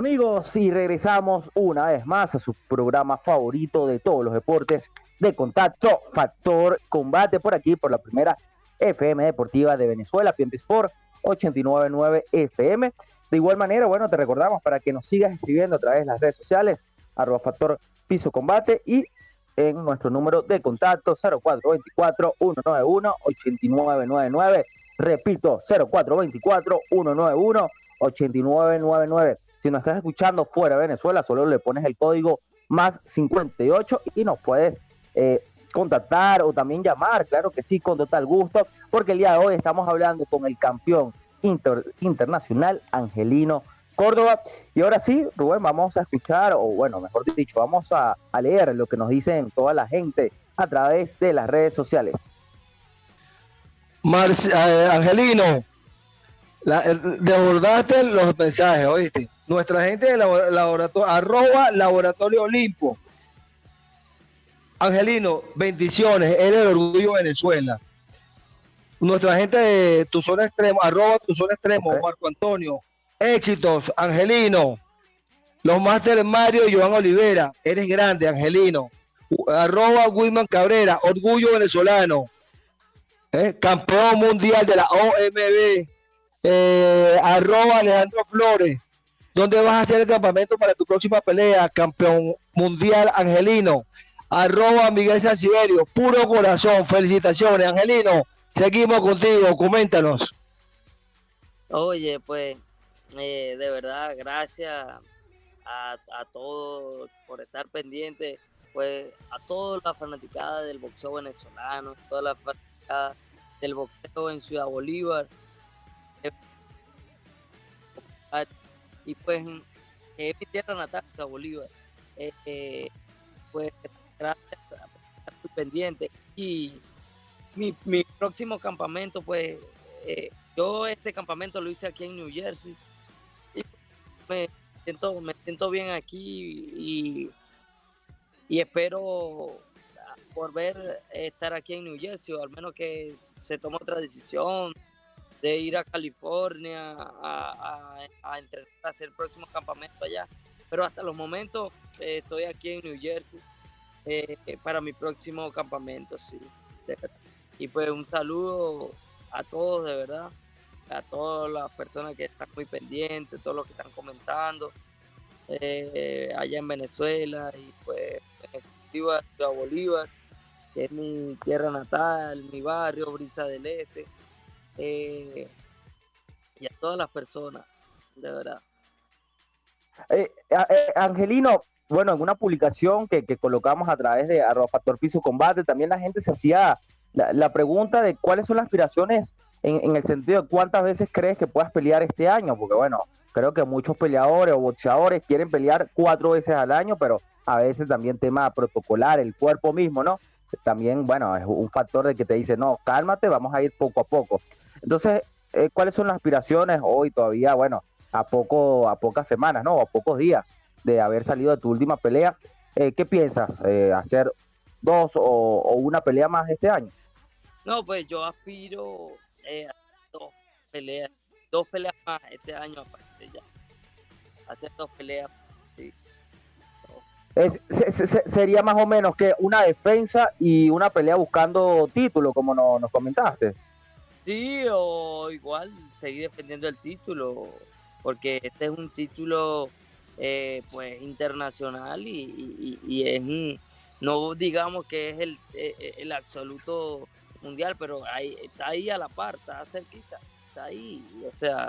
Amigos, y regresamos una vez más a su programa favorito de todos los deportes de contacto, Factor Combate, por aquí, por la primera FM Deportiva de Venezuela, Piente Sport 899 FM. De igual manera, bueno, te recordamos para que nos sigas escribiendo a través de las redes sociales, arroba Factor Piso Combate y en nuestro número de contacto 0424-191-8999. Repito, 0424-191-8999. Si nos estás escuchando fuera de Venezuela, solo le pones el código más 58 y nos puedes eh, contactar o también llamar, claro que sí, con total gusto, porque el día de hoy estamos hablando con el campeón inter- internacional Angelino Córdoba. Y ahora sí, Rubén, vamos a escuchar, o bueno, mejor dicho, vamos a, leer lo que nos dicen toda la gente a través de las redes sociales. Eh, Angelino, la, eh, desbordaste los mensajes, oíste. Nuestra gente de labo- laboratorio, arroba laboratorio Olimpo. Angelino, bendiciones, eres el orgullo de Venezuela. Nuestra gente de tu zona extremo, arroba tu zona extremo. Marco Antonio, Éxitos, Angelino. Los Master Mario y Joan Olivera. Eres grande, Angelino. Arroba Wilman Cabrera. Orgullo venezolano. Eh, Campeón mundial de la OMB. Eh, arroba Alejandro Flores. ¿Dónde vas a hacer el campamento para tu próxima pelea? Campeón mundial Angelino. Arroba Miguel Sanciverio. Puro corazón. Felicitaciones, Angelino. Seguimos contigo. Coméntanos. Oye, pues, eh, de verdad, gracias a, todos por estar pendientes, pues, a toda la fanaticada del boxeo venezolano, toda la fanaticada del boxeo en Ciudad Bolívar. Y pues, es mi tierra natal, Bolívar. Eh, pues, gracias pendiente. Y mi, mi próximo campamento, pues, eh, yo este campamento lo hice aquí en New Jersey y me siento, me siento bien aquí y, y espero volver a estar aquí en New Jersey o al menos que se tome otra decisión de ir a California a, a, a a hacer el próximo campamento allá. Pero hasta los momentos eh, estoy aquí en New Jersey eh, para mi próximo campamento, sí. Y pues un saludo a todos, de verdad, a todas las personas que están muy pendientes, todos los que están comentando eh, allá en Venezuela y pues en Bolívar, que es mi tierra natal, mi barrio, Brisa del Este, eh, y a todas las personas, de verdad. Eh, a- eh, Angelino, bueno, en una publicación que, que colocamos a través de arroba Factor Piso Combate, también la gente se hacía la, la pregunta de cuáles son las aspiraciones en, en el sentido de cuántas veces crees que puedas pelear este año, porque bueno, creo que muchos peleadores o boxeadores quieren pelear cuatro veces al año, pero a veces también tema protocolar, el cuerpo mismo, ¿no? También, bueno, es un factor de que te dice, no, cálmate, vamos a ir poco a poco. Entonces, eh, ¿cuáles son las aspiraciones hoy todavía, bueno, a poco, a pocas semanas, ¿no? A pocos días de haber salido de tu última pelea. Eh, ¿Qué piensas? Eh, ¿Hacer dos o, o una pelea más este año? No, pues yo aspiro eh, a dos peleas, dos peleas más este año aparte ya. Hacer dos peleas, sí. Es- se- se- se- sería más o menos que una defensa y una pelea buscando título, como no- nos comentaste. Sí, o igual seguir defendiendo el título, porque este es un título eh, pues internacional y, es no digamos que es el, eh, eh, el absoluto mundial, pero ahí, está ahí a la par, está cerquita, está ahí, o sea,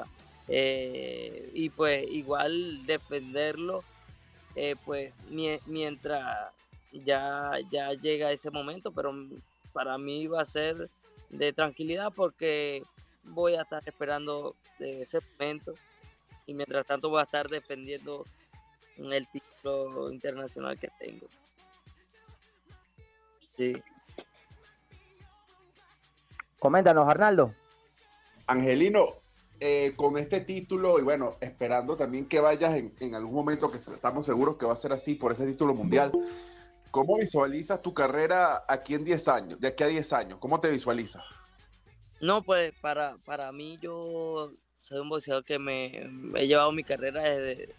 eh, y pues igual defenderlo, eh, pues mie- mientras ya, ya llega ese momento, pero para mí va a ser de tranquilidad porque voy a estar esperando de ese momento y mientras tanto voy a estar defendiendo el título internacional que tengo. Sí. Coméntanos, Arnaldo. Angelino, eh, con este título y bueno, esperando también que vayas en, en algún momento, que estamos seguros que va a ser así por ese título mundial, ¿cómo visualizas tu carrera aquí en 10 años, de aquí a 10 años? ¿Cómo te visualizas? No, pues para, para mí yo soy un boxeador que me, he llevado mi carrera desde,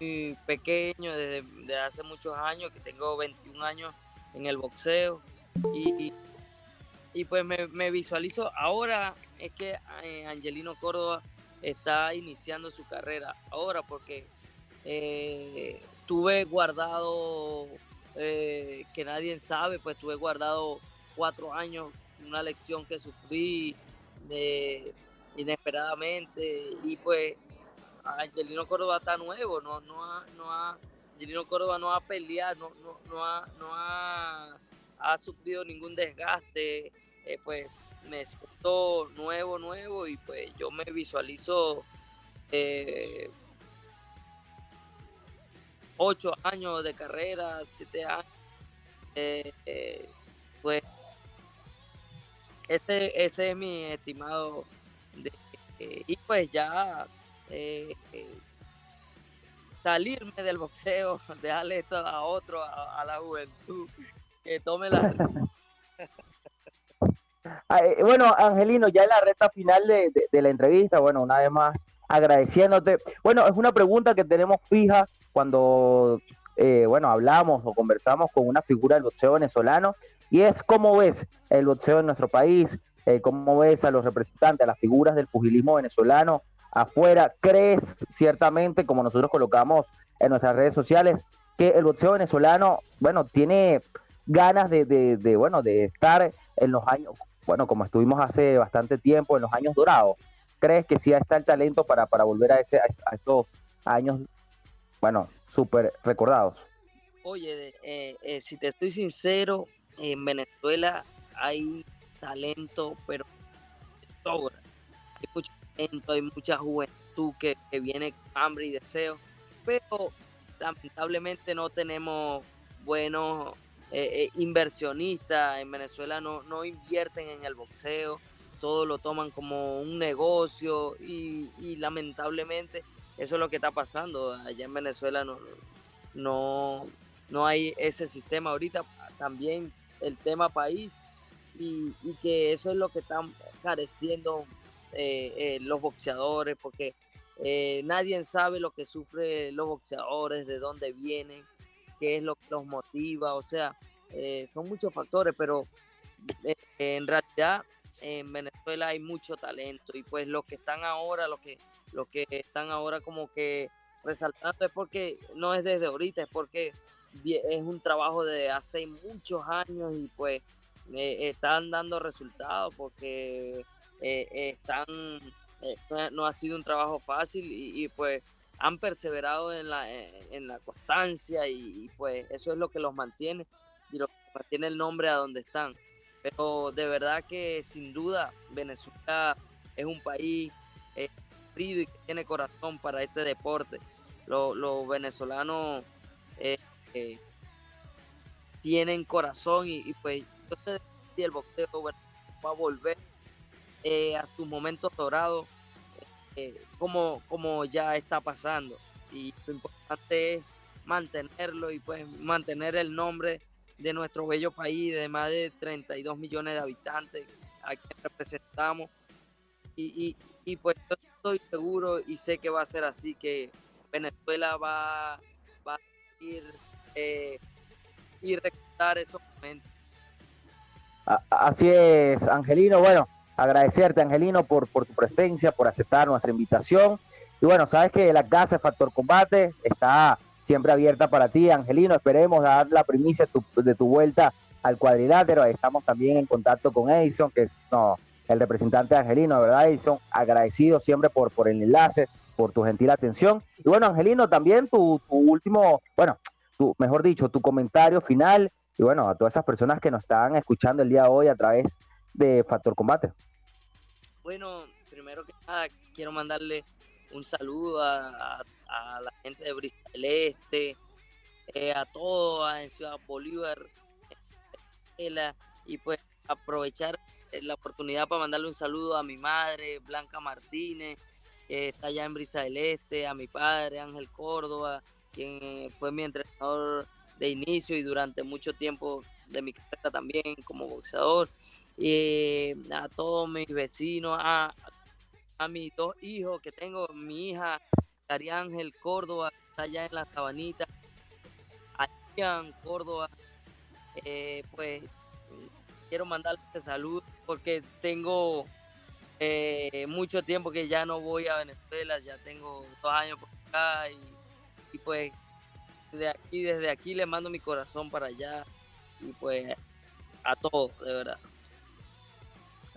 muy pequeño, desde, desde hace muchos años, que tengo 21 años en el boxeo. Y, y pues me, me visualizo, ahora es que eh, Angelino Córdoba está iniciando su carrera, ahora porque eh, tuve guardado, eh, que nadie sabe, pues tuve guardado cuatro años una lección que sufrí de, inesperadamente y pues Angelino Córdoba está nuevo, no, no ha, no ha, Angelino Córdoba no ha peleado, no, no, no ha, no ha, ha sufrido ningún desgaste, eh, pues me siento nuevo, nuevo y pues yo me visualizo eh, ocho años de carrera, siete años, eh, eh, pues ese, ese es mi estimado. de- eh, y pues ya eh, salirme del boxeo, dejarle esto a otro, a, a la juventud, que tome la... Ah, bueno, Angelino, ya en la recta final de, de- de la entrevista, bueno, una vez más agradeciéndote. Bueno, es una pregunta que tenemos fija cuando, eh, bueno, hablamos o conversamos con una figura del boxeo venezolano y es cómo ves el boxeo en nuestro país, Eh, cómo ves a los representantes, a las figuras del pugilismo venezolano afuera. ¿Crees ciertamente, como nosotros colocamos en nuestras redes sociales, que el boxeo venezolano, bueno, tiene ganas de, de- de, bueno, de estar en los años, bueno, como estuvimos hace bastante tiempo, en los años dorados? ¿Crees que sí está el talento para, para volver a, ese, a es- a esos años, bueno, súper recordados? Oye, eh, eh, si te estoy sincero, en Venezuela hay talento, pero sobra. Hay mucho talento, hay mucha juventud que, que viene con hambre y deseo, pero lamentablemente no tenemos buenos eh, eh, inversionistas. En Venezuela no, no invierten en el boxeo, todo lo toman como un negocio y, y lamentablemente eso es lo que está pasando. Allá en Venezuela no, no, no hay ese sistema ahorita. También el tema país y, y que eso es lo que están careciendo eh, eh, los boxeadores porque eh, nadie sabe lo que sufren los boxeadores, de dónde vienen, qué es lo que los motiva, o sea, eh, son muchos factores, pero en realidad en Venezuela hay mucho talento y pues los que están ahora, los que, los que están ahora como que resaltando es porque no es desde ahorita, es porque es un trabajo de hace muchos años y pues eh, están dando resultados porque eh, eh, están eh, no ha- sido un trabajo fácil y, pues han perseverado en la, en, la constancia y, y, pues eso es lo que los mantiene y lo que mantiene el nombre a donde están. Pero de verdad que sin duda Venezuela es un país y que tiene corazón para este deporte. Lo- Los, venezolanos eh, eh, tienen corazón y, pues yo sé si el boxeo va a volver eh, a sus momentos dorados como, como ya está pasando. Y lo importante es mantenerlo y pues mantener el nombre de nuestro bello país de más de 32 millones de habitantes a quien representamos. Y, y, pues estoy seguro y sé que va a ser así, que Venezuela va, va a ir eh, y recordar esos momentos. Así es, Angelino. Bueno, agradecerte, Angelino, por, por tu presencia, por aceptar nuestra invitación. Y bueno, sabes que la casa Factor Combate está siempre abierta para ti, Angelino. Esperemos dar la primicia tu, de tu vuelta al cuadrilátero. Estamos también en contacto con Edison, que es no, el representante Angelino, ¿verdad, Edison? Agradecido siempre por, por el enlace, por tu gentil atención. Y bueno, Angelino, también tu, tu último, bueno, tu, mejor dicho, tu comentario final y bueno, a todas esas personas que nos están escuchando el día de hoy a través de Factor Combate. Bueno, primero que nada, quiero mandarle un saludo a, a- la gente de Brisa del Este, eh, a todos en Ciudad Bolívar, y pues aprovechar la oportunidad para mandarle un saludo a mi madre, Blanca Martínez, que está allá en Brisa del Este, a mi padre, Ángel Córdoba, quien eh, fue mi entrenador de inicio y durante mucho tiempo de mi carrera también como boxeador. Y a todos mis vecinos, a, a mis dos hijos que tengo, mi hija Cari Ángel Córdoba, está allá en la sabanita, a Ian Córdoba, eh, pues quiero mandarle este saludo porque tengo eh, mucho tiempo que ya no voy a Venezuela, ya tengo dos años por acá y, pues de aquí, desde aquí le mando mi corazón para allá y pues a todos, de verdad.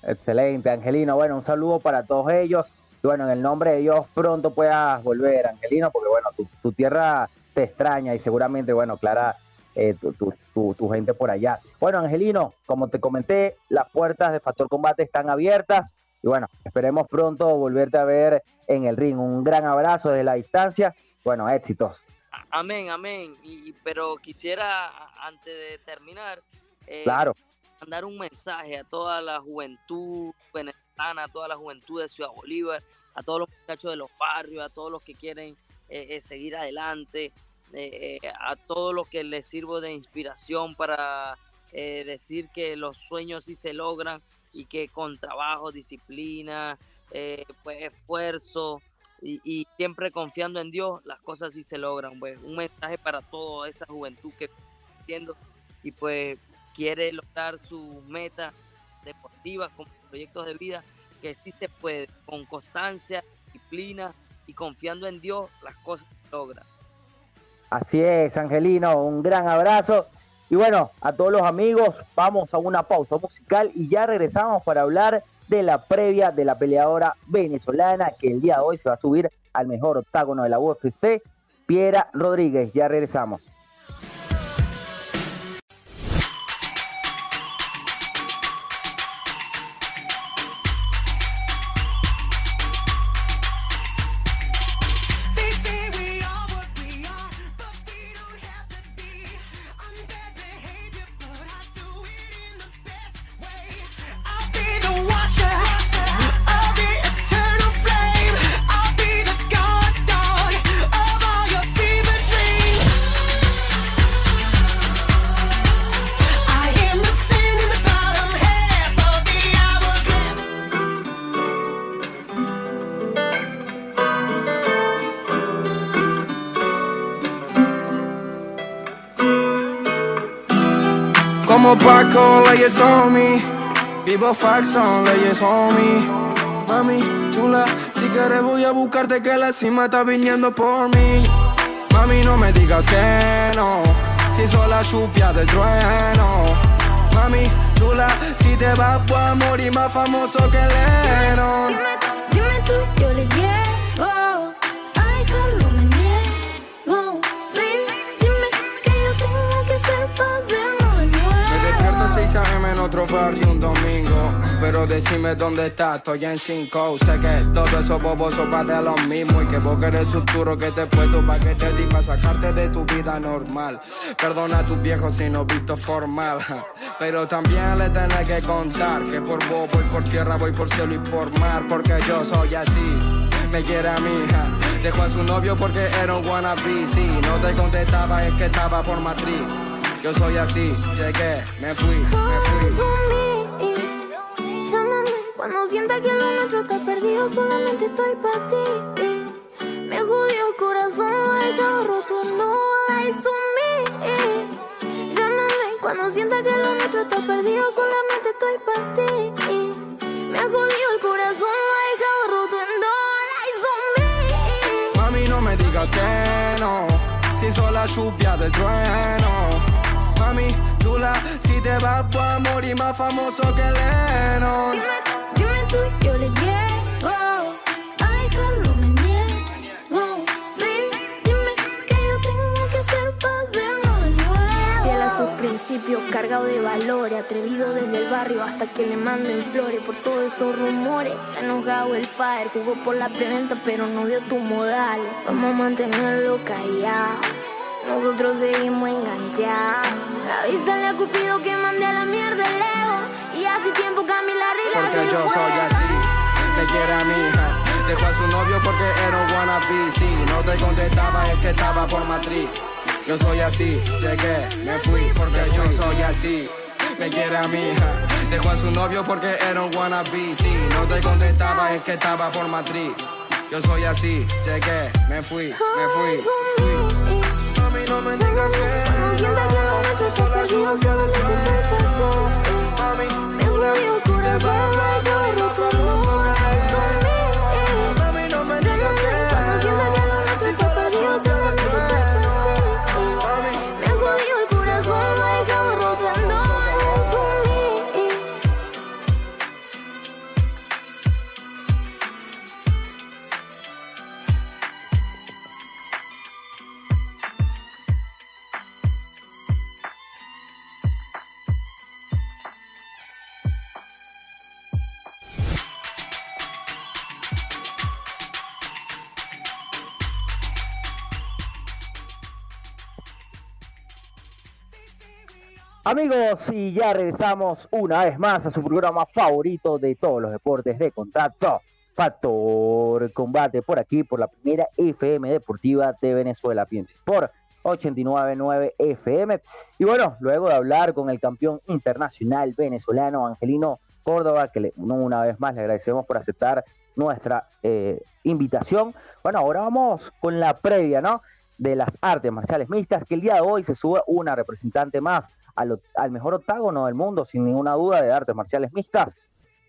Excelente, Angelino. Bueno, un saludo para todos ellos. Y bueno, en el nombre de Dios pronto puedas volver, Angelino, porque bueno, tu tierra te extraña y seguramente, bueno, Clara, eh, tu, tu- tu- tu gente por allá. Bueno, Angelino, como te comenté, las puertas de Factor Combate están abiertas y bueno, esperemos pronto volverte a ver en el ring. Un gran abrazo desde la distancia. Bueno, éxitos. Amén, amén. Y, pero quisiera, antes de terminar, eh, Claro. mandar un mensaje a toda la juventud venezolana, a toda la juventud de Ciudad Bolívar, a todos los muchachos de los barrios, a todos los que quieren eh, seguir adelante, eh, a todos los que les sirvo de inspiración para eh, decir que los sueños sí se logran y que con trabajo, disciplina, eh, pues esfuerzo y, siempre confiando en Dios, las cosas sí se logran. Pues un mensaje para toda esa juventud que está haciendo y pues quiere lograr sus metas deportivas como proyectos de vida, que sí se puede, con constancia, disciplina y confiando en Dios, las cosas se logran. Así es, Angelino, un gran abrazo. Y bueno, a todos los amigos, vamos a una pausa musical y ya regresamos para hablar de la previa de la peleadora venezolana que el día de hoy se va a subir al mejor octágono de la UFC, Piera Rodríguez. Ya regresamos. Leyes on me. Vivo Faxon, leyes on me. Mami, chula, si quieres voy a buscarte que la cima está viniendo por mí. Mami, no me digas que no. Si soy la chupia del trueno. Mami, chula, si te vas a morir más famoso que Lennon. Dime tú, yo le llego. Otro barrio un domingo. Pero decime dónde estás, estoy en 5. Sé que todos esos bobos son de lo mismo. Y que vos querés un turo que te puedo pa' que te di sacarte de tu vida normal. Perdona a tus viejos si no visto formal. Pero también le tenés que contar que por vos voy por tierra, voy por cielo y por mar. Porque yo soy así. Me quiere a mi hija. Dejó a su novio porque era un wannabe. Si no te contestaba es que estaba por matriz. Yo soy así, llegué, me fui, me fui. Llámame cuando sienta que lo nuestro está perdido. Solamente estoy para ti. Me jodió el corazón, lo roto. No lies on me. Llámame cuando sienta que lo nuestro está perdido. Solamente estoy para ti. Me jodió el corazón, lo roto. No lies on me. Mami, no me digas que no, si soy la chupia del trueno. Mami, chula, si te vas a morir más famoso que Lennon. Dime tú, yo le llego. Ay, no me niego. Baby, dime que yo tengo que hacer para vernos de nuevo. Fiel a sus principios, cargado de valores. Atrevido desde el barrio hasta que le manden flores. Por todos esos rumores. Enojado el fire. Jugó por la preventa, pero no dio tu modal. Vamos a mantenerlo callado. Nosotros seguimos enganchados. Avísale a Cupido que mande a la mierda el ego. Y hace tiempo Camila Rila Porque yo soy así, me quiere a mi hija. Dejó a su novio porque era un wannabe. Si no te contestaba es que estaba por matriz. Yo soy así, llegué, me fui porque yo soy así. Me quiere a mi hija. Dejó a su novio porque era un wannabe. Si no te contestaba es que estaba por matriz. Yo soy así, llegué, me fui, me fui. No me digas que está perdido, solamente estoy para ti. Mami, jodió el corazón, Amigos, y ya regresamos una vez más a su programa favorito de todos los deportes de contacto. Factor Combate por aquí, por la primera FM deportiva de Venezuela, PMC Sport. 899 FM. Y bueno, luego de hablar con el campeón internacional venezolano Angelino Córdoba, que le- una vez más le agradecemos por aceptar nuestra eh, invitación. Bueno, ahora vamos con la previa, ¿no? De las artes marciales mixtas, que el día de hoy se sube una representante más al, al mejor octágono del mundo, sin ninguna duda, de artes marciales mixtas,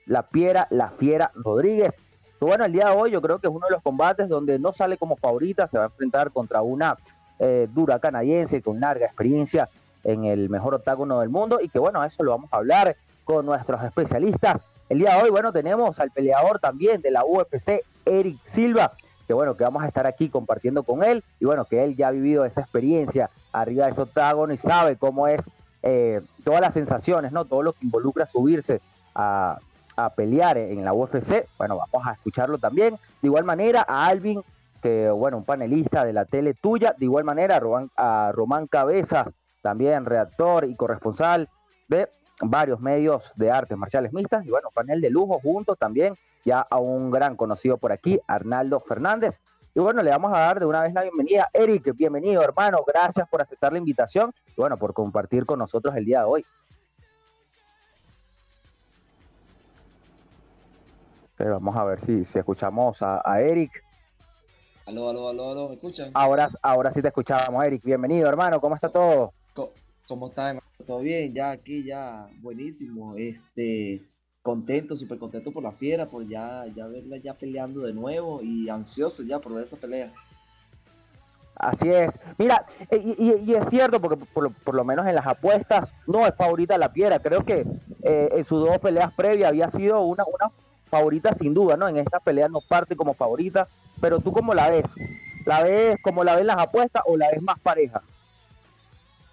la Piera, la Fiera Rodríguez. Y bueno, el día de hoy yo creo que es uno de los combates donde no sale como favorita, se va a enfrentar contra una eh, dura canadiense con larga experiencia en el mejor octágono del mundo y que bueno, eso lo vamos a hablar con nuestros especialistas. El día de hoy, bueno, tenemos al peleador también de la UFC, Eric Silva, que bueno, que vamos a estar aquí compartiendo con él y bueno, que él ya ha vivido esa experiencia arriba de ese octágono y sabe cómo es eh, todas las sensaciones, ¿no? Todo lo que involucra subirse a, a pelear en la UFC. Bueno, vamos a escucharlo también. De igual manera, a Alvin, que bueno, un panelista de la tele tuya. De igual manera, a Román, a Román Cabezas, también redactor y corresponsal de varios medios de artes marciales mixtas. Y bueno, panel de lujo junto también ya a un gran conocido por aquí, Arnaldo Fernández. Y bueno, le vamos a dar de una vez la bienvenida. Eric, bienvenido hermano, gracias por aceptar la invitación y bueno, por compartir con nosotros el día de hoy. Pero vamos a ver si, si escuchamos a, a Eric. Aló, aló, aló, aló, ¿me escuchan? Ahora, ahora sí te escuchábamos, Eric. Bienvenido, hermano. ¿Cómo está todo? Co- ¿Cómo está, hermano? ¿Todo bien? Ya aquí, ya, buenísimo. Este, contento, súper contento por la fiera, por ya, ya verla ya peleando de nuevo y ansioso ya por ver esa pelea. Así es. Mira, eh, y, y- es cierto, porque por, lo- por lo menos en las apuestas no es favorita la Piera. Creo que eh, en sus dos peleas previas había sido una, una favorita sin duda, ¿no? En esta pelea no parte como favorita. Pero tú, ¿cómo la ves? ¿La ves como la ven las apuestas o la ves más pareja?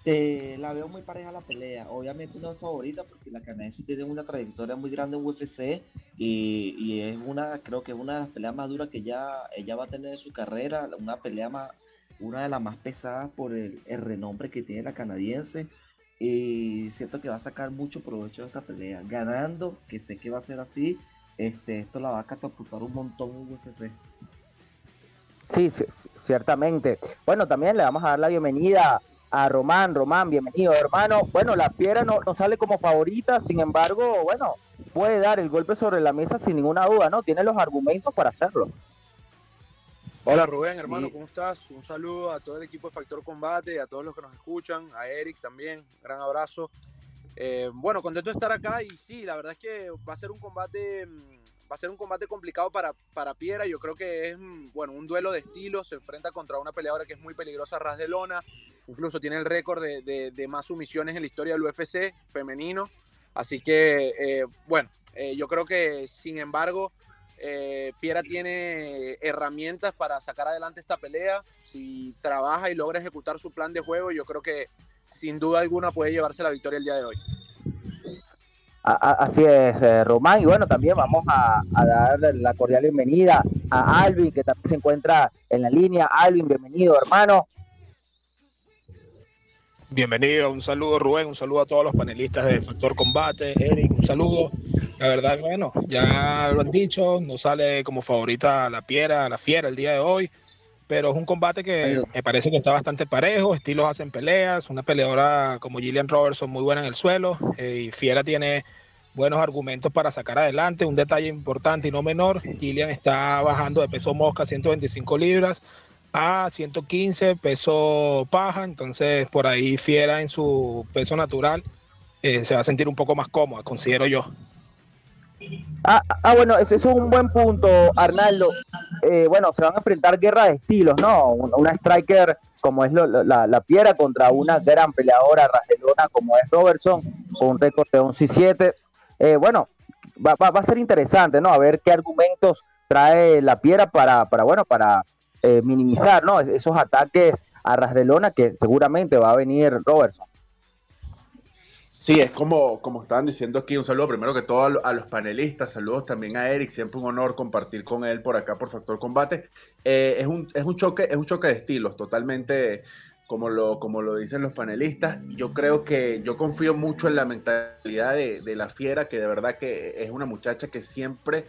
Eh, la veo muy pareja la pelea. Obviamente no es favorita porque la canadiense tiene una trayectoria muy grande en UFC y, es una, creo que es una de las peleas más duras que ya ella va a tener en su carrera, una pelea más, una de las más pesadas por el, el renombre que tiene la canadiense. Y siento que va a sacar mucho provecho de esta pelea. Ganando, que sé que va a ser así, este, esto la va a catapultar un montón en UFC. Sí, ci- ciertamente. Bueno, también le vamos a dar la bienvenida a Román. Román, bienvenido, hermano. Bueno, la Piera no, no sale como favorita, sin embargo, bueno, puede dar el golpe sobre la mesa sin ninguna duda, ¿no? Tiene los argumentos para hacerlo. Hola Rubén, hermano. ¿cómo estás? Un saludo a todo el equipo de Factor Combate, a todos los que nos escuchan, a Eric también, gran abrazo. Eh, bueno, contento de estar acá y sí, la verdad es que va a ser un combate, mm, va a ser un combate complicado para, para Piera. Yo creo que es mm, bueno un duelo de estilos. Se enfrenta contra una peleadora que es muy peligrosa ras de lona. Incluso tiene el récord de, de- de más sumisiones en la historia del UFC femenino. Así que eh, bueno, eh, yo creo que sin embargo eh, Piera tiene herramientas para sacar adelante esta pelea. Si trabaja y logra ejecutar su plan de juego, yo creo que sin duda alguna puede llevarse la victoria el día de hoy. Así es, eh, Román. Y bueno, también vamos a, dar la cordial bienvenida a Alvin, que también se encuentra en la línea. Alvin, bienvenido, hermano. Bienvenido, un saludo Rubén, un saludo a todos los panelistas de Factor Combate, Eric, un saludo. La verdad, bueno, ya lo han dicho, no sale como favorita la Piera, la Fiera el día de hoy, pero es un combate que me parece que está bastante parejo, estilos hacen peleas, una peleadora como Gillian Robertson muy buena en el suelo, eh, y Fiera tiene buenos argumentos para sacar adelante. Un detalle importante y no menor, Gillian está bajando de peso mosca a 125 libras a 115 peso paja, entonces por ahí Fiera en su peso natural eh, se va a sentir un poco más cómoda, considero yo. Ah, ah, bueno, ese es un buen punto, Arnaldo. Eh, bueno, se van a enfrentar guerra de estilos, ¿no? Una, striker como es la, la Piera contra una gran peleadora rajelona como es Robertson, con un récord de 11 y 7. Eh, bueno, va, va- a ser interesante, ¿no? A ver qué argumentos trae la Piera para, para bueno, para eh, minimizar, ¿no? Es- Esos ataques a ras de lona que seguramente va a venir Robertson. Sí, es como, como estaban diciendo aquí, un saludo primero que todo a, a los panelistas, saludos también a Eric, siempre un honor compartir con él por acá por Factor Combate. Eh, es, un, es, un choque, es un choque de estilos, totalmente como lo, como lo dicen los panelistas. Yo creo que yo confío mucho en la mentalidad de, de la fiera, que de verdad que es una muchacha que siempre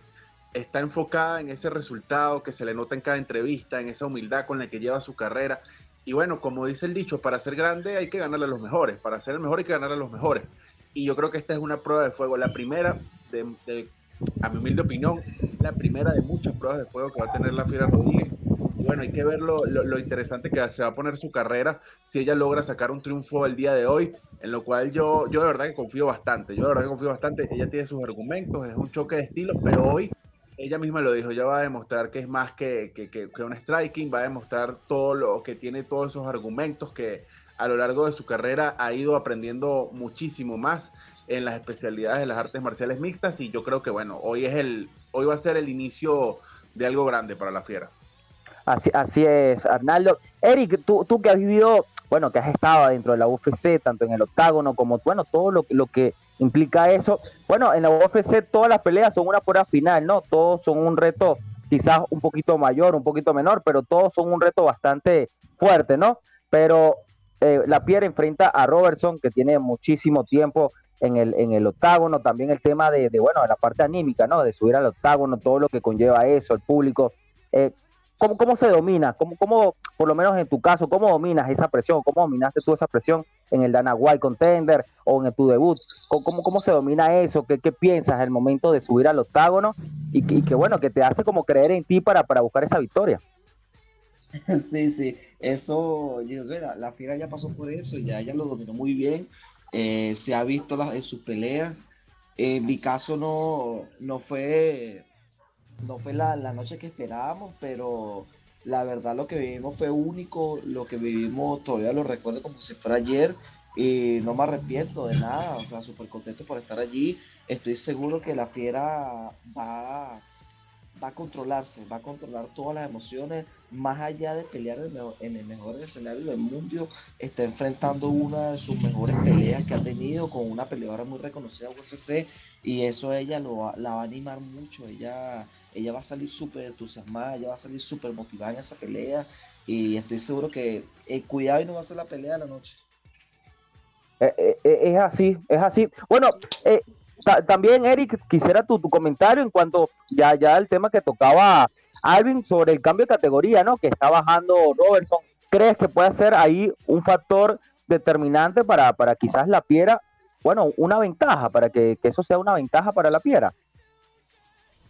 está enfocada en ese resultado que se le nota en cada entrevista, en esa humildad con la que lleva su carrera. Y bueno, como dice el dicho, para ser grande hay que ganarle a los mejores, para ser el mejor hay que ganarle a los mejores. Y yo creo que esta es una prueba de fuego, la primera, de, a mi humilde opinión, la primera de muchas pruebas de fuego que va a tener la Fiera Rodríguez. Y bueno, hay que ver lo, lo- interesante que se va a poner su carrera si ella logra sacar un triunfo el día de hoy, en lo cual yo, yo de verdad que confío bastante, yo de verdad que confío bastante, ella tiene sus argumentos, es un choque de estilo, pero hoy ella misma lo dijo, ella va a demostrar que es más que, que, que- que un striking, va a demostrar todo lo que tiene todos esos argumentos que a lo largo de su carrera ha ido aprendiendo muchísimo más en las especialidades de las artes marciales mixtas y yo creo que bueno, hoy es el hoy va a ser el inicio de algo grande para la fiera. Así, así es, Arnaldo. Eric, tú, tú que has vivido, bueno, que has estado dentro de la UFC, tanto en el octágono como, bueno, todo lo, lo que implica eso. Bueno, en la UFC todas las peleas son una prueba final, ¿no? Todos son un reto quizás un poquito mayor, un poquito menor, pero todos son un reto bastante fuerte, ¿no? Pero eh, la Pierre enfrenta a Robertson, que tiene muchísimo tiempo en el, en el octágono, también el tema de, de, bueno, de la parte anímica, ¿no? De subir al octágono, todo lo que conlleva eso, el público. Eh, ¿cómo, ¿Cómo se domina? ¿Cómo, ¿Cómo, por lo menos en tu caso, cómo dominas esa presión? ¿Cómo dominaste tú esa presión en el Dana White Contender o en tu debut? ¿Cómo, cómo, se domina eso? ¿Qué, ¿Qué piensas al momento de subir al octágono? Y y que, bueno, que te hace como creer en ti para, para buscar esa victoria. Sí, sí, eso, la fiera ya pasó por eso, ya ella lo dominó muy bien, eh, se ha visto las, en sus peleas, en mi caso no, no fue, no fue la, la noche que esperábamos, pero la verdad lo que vivimos fue único, lo que vivimos todavía lo recuerdo como si fuera ayer, y no me arrepiento de nada, o sea, súper contento por estar allí, estoy seguro que la fiera va va a controlarse, va a controlar todas las emociones, más allá de pelear en el, mejor, escenario del mundo, está enfrentando una de sus mejores peleas que ha tenido con una peleadora muy reconocida UFC y eso ella lo la va a animar mucho, ella, ella va a salir súper entusiasmada, ella va a salir súper motivada en esa pelea y estoy seguro que eh, cuidado y no va a ser la pelea de la noche. Eh, eh, es así, es así. Bueno, eh, también, Eric, quisiera tu, tu, comentario en cuanto ya, ya el tema que tocaba Alvin sobre el cambio de categoría, ¿no? Que está bajando Robertson. ¿Crees que puede ser ahí un factor determinante para, para quizás la piedra? Bueno, una ventaja, para que, que, eso sea una ventaja para la piedra.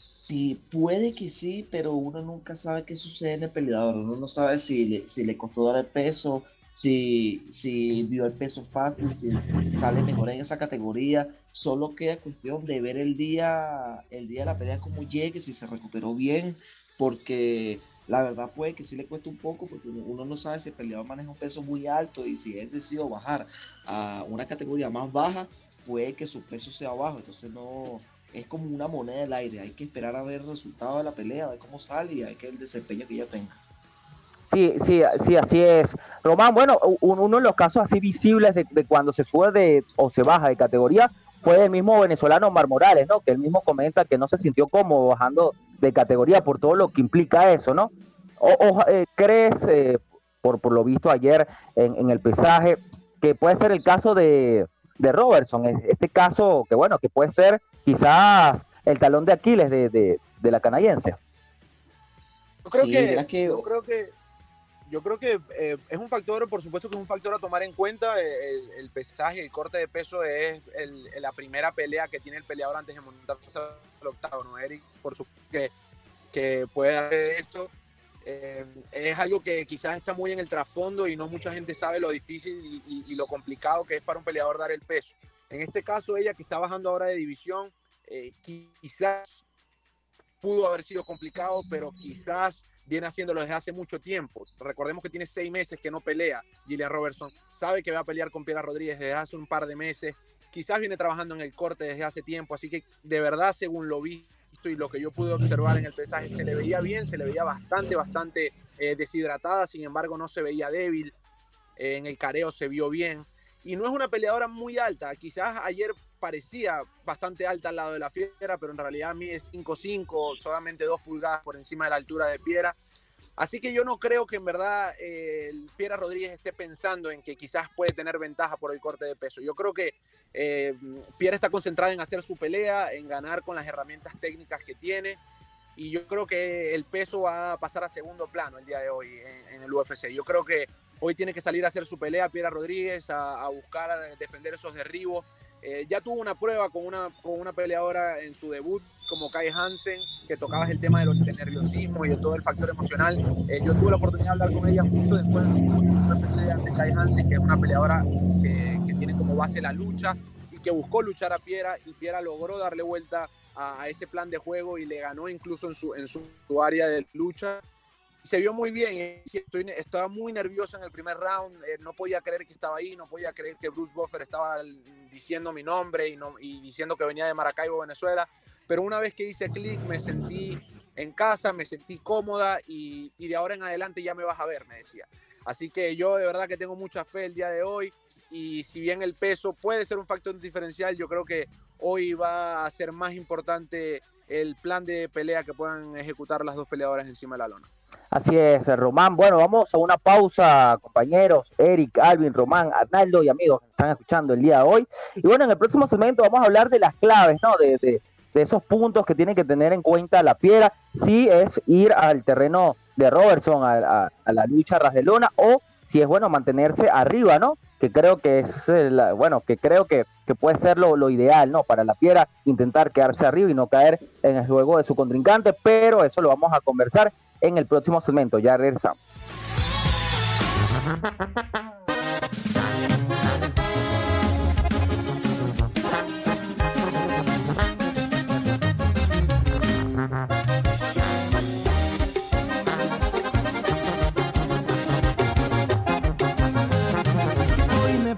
Sí, puede que sí, pero uno nunca sabe qué sucede en el peleador. Uno no sabe si le, si le costó dar el peso, si, si dio el peso fácil, si sale mejor en esa categoría. Solo queda cuestión de ver el día, el día de la pelea cómo llegue, si se recuperó bien, porque la verdad puede que sí le cueste un poco, porque uno no sabe si el peleador maneja un peso muy alto y si él decidió bajar a una categoría más baja, puede que su peso sea bajo. Entonces no es como una moneda del aire. Hay que esperar a ver el resultado de la pelea, a ver cómo sale y a ver el desempeño que ella tenga. Sí, sí, sí, así es. Román, bueno, uno de los casos así visibles de, de, cuando se sube de o se baja de categoría fue el mismo venezolano Mar Morales, ¿no? Que él mismo comenta que no se sintió cómodo bajando de categoría por todo lo que implica eso, ¿no? O, o eh, ¿Crees, eh, por, por lo visto ayer en, en, el pesaje, que puede ser el caso de, de Robertson? Este caso que, bueno, que puede ser quizás el talón de Aquiles de, de, de la canadiense. Yo creo, sí, que, que, yo creo que yo creo que eh, es un factor, por supuesto que es un factor a tomar en cuenta. El, el pesaje, el corte de peso es el, la primera pelea que tiene el peleador antes de montarse al octavo, ¿no, Eric? Por supuesto que, que puede hacer esto. Eh, es algo que quizás está muy en el trasfondo y no mucha gente sabe lo difícil y, lo complicado que es para un peleador dar el peso. En este caso, ella que está bajando ahora de división, eh, quizás pudo haber sido complicado, pero quizás viene haciéndolo desde hace mucho tiempo. Recordemos que tiene seis meses que no pelea Gilia Robertson. Sabe que va a pelear con Piera Rodríguez desde hace un par de meses. Quizás viene trabajando en el corte desde hace tiempo. Así que de verdad, según lo y lo que yo pude observar en el pesaje, se le veía bien, se le veía bastante, bastante eh, deshidratada. Sin embargo, no se veía débil. Eh, en el careo se vio bien. Y no es una peleadora muy alta. Quizás ayer parecía bastante alta al lado de la fiera, pero en realidad mide 5'5, solamente 2 pulgadas por encima de la altura de Piedra. Así que yo no creo que en verdad eh, Piera Rodríguez esté pensando en que quizás puede tener ventaja por el corte de peso. Yo creo que eh, Piera está concentrada en hacer su pelea, en ganar con las herramientas técnicas que tiene. Y yo creo que el peso va a pasar a segundo plano el día de hoy en, en el UFC. Yo creo que Hoy tiene que salir a hacer su pelea Piera Rodríguez, a, a buscar a defender esos derribos. Eh, ya tuvo una prueba con una, con una peleadora en su debut como Kai Hansen, que tocabas el tema de los del nerviosismo y de todo el factor emocional. Eh, yo tuve la oportunidad de hablar con ella justo después de ante Kai Hansen, que es una peleadora que tiene como base la lucha y que buscó luchar a Piera y Piera logró darle vuelta a, a ese plan de juego y le ganó incluso en su, en su, su área de lucha se vio muy bien. eh, estoy- estaba muy nervioso en el primer round. eh, no podía creer que estaba ahí. No podía creer que Bruce Buffer estaba diciendo mi nombre y, no, y diciendo que venía de Maracaibo, Venezuela. Pero una vez que hice clic, me sentí en casa, me sentí cómoda y, y de ahora en adelante ya me vas a ver, me decía. Así que yo de verdad que tengo mucha fe el día de hoy. Y si bien el peso puede ser un factor diferencial, yo creo que hoy va a ser más importante el plan de pelea que puedan ejecutar las dos peleadoras encima de la lona. Así es, Román. Bueno, vamos a una pausa, compañeros. Eric, Alvin, Román, Arnaldo y amigos que están escuchando el día de hoy. Y bueno, en el próximo segmento vamos a hablar de las claves, ¿no? De, de- esos puntos que tiene que tener en cuenta la piedra. Si es ir al terreno de Robertson, a, a- a la lucha ras de lona, o si es bueno mantenerse arriba, ¿no? Que creo que es, eh, la- bueno, que creo que, que puede ser lo, lo ideal, ¿no? Para la piedra, intentar quedarse arriba y no caer en el juego de su contrincante, pero eso lo vamos a conversar en el próximo segmento. Ya regresamos.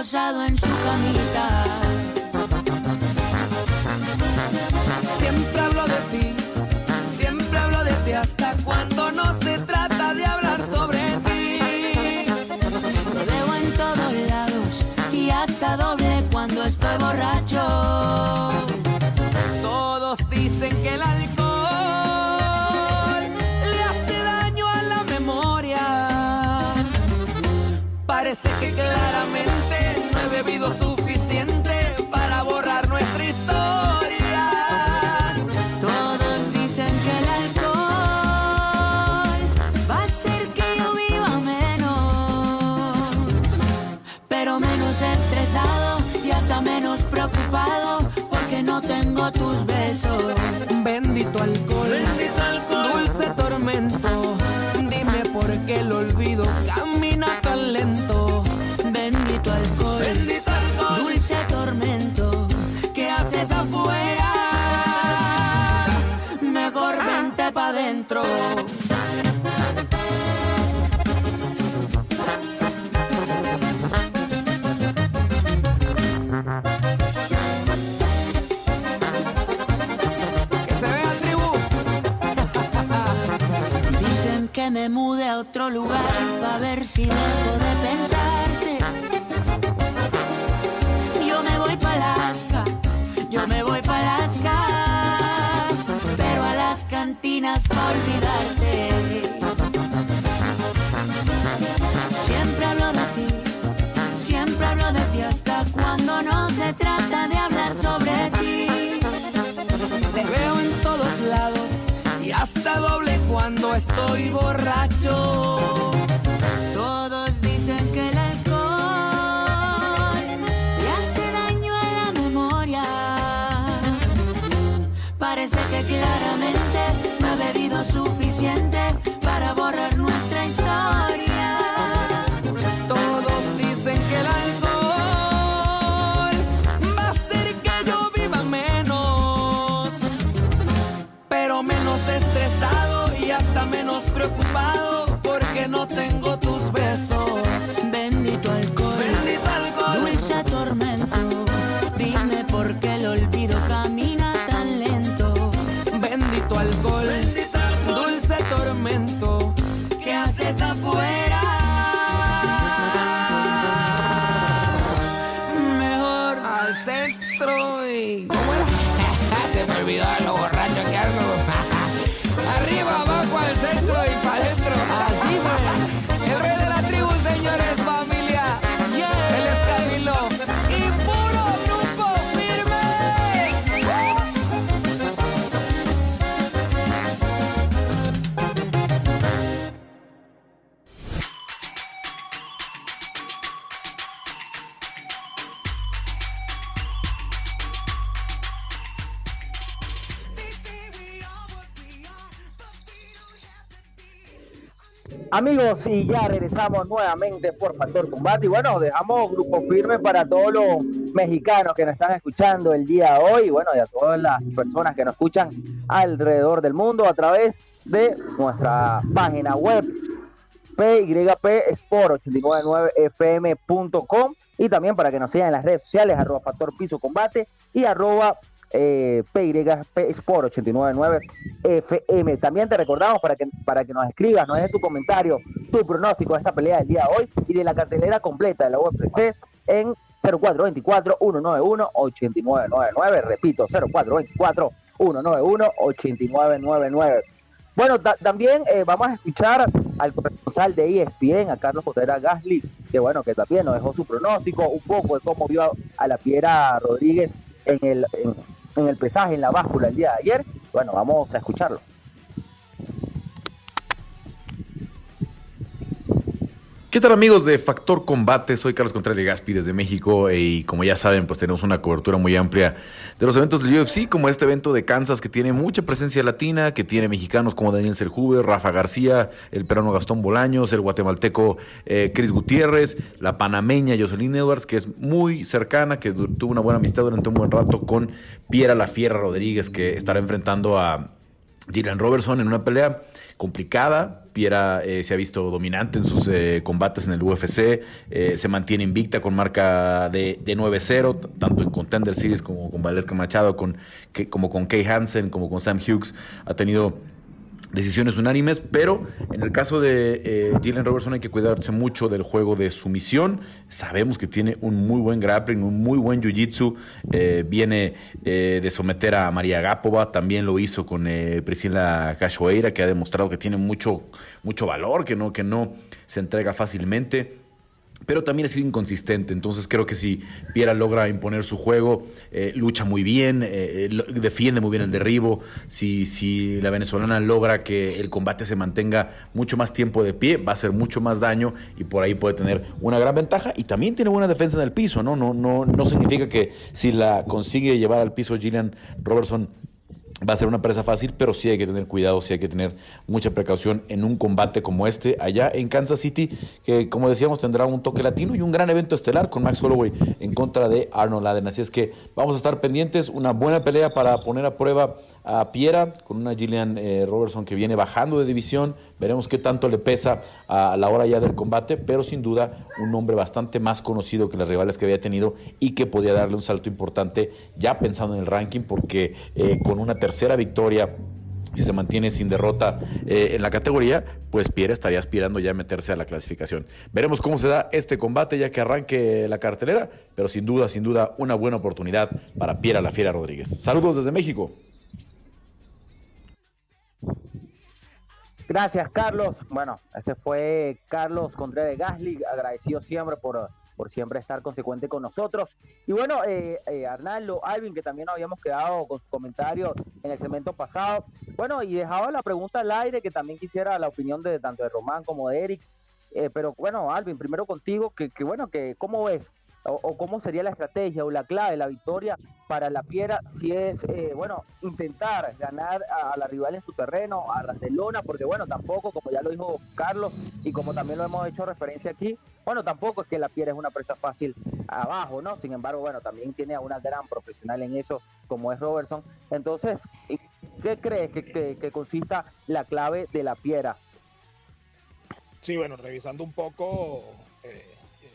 en su camita. Siempre hablo de ti, siempre hablo de ti hasta cuando no se trata de hablar sobre ti. Te veo en todos lados y hasta doble cuando estoy borracho. Todos dicen que el alcohol le hace daño a la memoria. Parece que claramente bebido suficiente para borrar nuestra historia. Todos dicen que el alcohol va a hacer que yo viva menos, pero menos estresado y hasta menos preocupado porque no tengo tus besos. Bendito alcohol, dulce tormento. Dime por qué el olvido camina tan lento. Me mude a otro lugar pa' ver si dejo de pensarte. Yo me voy pa' Alaska, yo me voy pa' Alaska, pero a las cantinas pa' olvidarte. Siempre hablo de ti, siempre hablo de ti hasta cuando no se trata de hablar sobre estoy borracho. Todos dicen que el alcohol le hace daño a la memoria. Parece que claramente no he bebido suficiente Amigos, y ya regresamos nuevamente por Factor Combate. Y bueno, dejamos grupo firme para todos los mexicanos que nos están escuchando el día de hoy. Y bueno, y a todas las personas que nos escuchan alrededor del mundo a través de nuestra página web pysport899fm.com y también para que nos sigan en las redes sociales arroba factor piso combate y arroba eh, Sport 899 FM. También te recordamos para que, para que nos escribas, nos dejes tu comentario, tu pronóstico de esta pelea del día de hoy y de la cartelera completa de la UFC en 0424-191-8999. Repito, 0424-191-8999. Bueno, ta- también eh, vamos a escuchar al corresponsal de ESPN, a Carlos Cotera Gasly, que bueno, que también nos dejó su pronóstico, un poco de cómo vio a, la Piera Rodríguez en el, en el pesaje, en la báscula el día de ayer. Bueno, vamos a escucharlo. ¿Qué tal amigos de Factor Combate? Soy Carlos Contreras Gaspi desde México eh, y como ya saben, pues tenemos una cobertura muy amplia de los eventos del UFC, como este evento de Kansas que tiene mucha presencia latina, que tiene mexicanos como Daniel Serjuve, Rafa García, el peruano Gastón Bolaños, el guatemalteco eh, Chris Gutiérrez, la panameña Jocelyn Edwards, que es muy cercana, que tuvo una buena amistad durante un buen rato con Piera La Fierra Rodríguez, que estará enfrentando a Gillian Robertson en una pelea complicada. Piera eh, se ha visto dominante en sus eh, combates en el UFC. eh, se mantiene invicta con marca de, de 9-0, t- tanto en Contender Series como con Valesca Machado, con, como con Kay Hansen, como con Sam Hughes. Ha tenido decisiones unánimes, pero en el caso de eh, Gillian Robertson hay que cuidarse mucho del juego de sumisión. Sabemos que tiene un muy buen grappling, un muy buen jiu-jitsu. Eh, viene eh, de someter a María Gapova, también lo hizo con eh, Priscila Cachoeira, que ha demostrado que tiene mucho, mucho valor, que no, que no se entrega fácilmente pero también ha sido inconsistente. Entonces creo que si Piera logra imponer su juego, eh, lucha muy bien, eh, lo- defiende muy bien el derribo, si, si la venezolana logra que el combate se mantenga mucho más tiempo de pie, va a hacer mucho más daño y por ahí puede tener una gran ventaja. Y también tiene buena defensa en el piso, ¿no? No, no, no significa que si la consigue llevar al piso Gillian Robertson va a ser una presa fácil, pero sí hay que tener cuidado, sí hay que tener mucha precaución en un combate como este allá en Kansas City, que como decíamos tendrá un toque latino y un gran evento estelar con Max Holloway en contra de Arnold Allen. Así es que vamos a estar pendientes, una buena pelea para poner a prueba a Piera con una Gillian eh, Robertson que viene bajando de división. Veremos qué tanto le pesa a la hora ya del combate, pero sin duda un hombre bastante más conocido que las rivales que había tenido y que podía darle un salto importante ya pensando en el ranking, porque eh, con una tercera victoria si se mantiene sin derrota eh, en la categoría, pues Pierre estaría aspirando ya a meterse a la clasificación. Veremos cómo se da este combate ya que arranque la cartelera, pero sin duda, sin duda, una buena oportunidad para Pierre La Fiera Rodríguez. Saludos desde México. Gracias, Carlos. Bueno, este fue Carlos Contreras Gasly, agradecido siempre por, por siempre estar consecuente con nosotros. Y bueno, eh, eh, Arnaldo, Alvin, que también habíamos quedado con su comentario en el segmento pasado. Bueno, y dejaba la pregunta al aire, que también quisiera la opinión de tanto de Román como de Eric. Eh, pero bueno, Alvin, primero contigo, que, que bueno, que ¿cómo ves? O, cómo sería la estrategia o la clave, la victoria para la Piera si es, eh, bueno, intentar ganar a, la rival en su terreno, a ras de lona, porque bueno, tampoco, como ya lo dijo Carlos y como también lo hemos hecho referencia aquí, bueno, tampoco es que la Piera es una presa fácil abajo, ¿no? Sin embargo, bueno, también tiene a una gran profesional en eso, como es Robertson. Entonces, ¿qué crees que, consista la clave de la Piera? Sí, bueno, revisando un poco eh,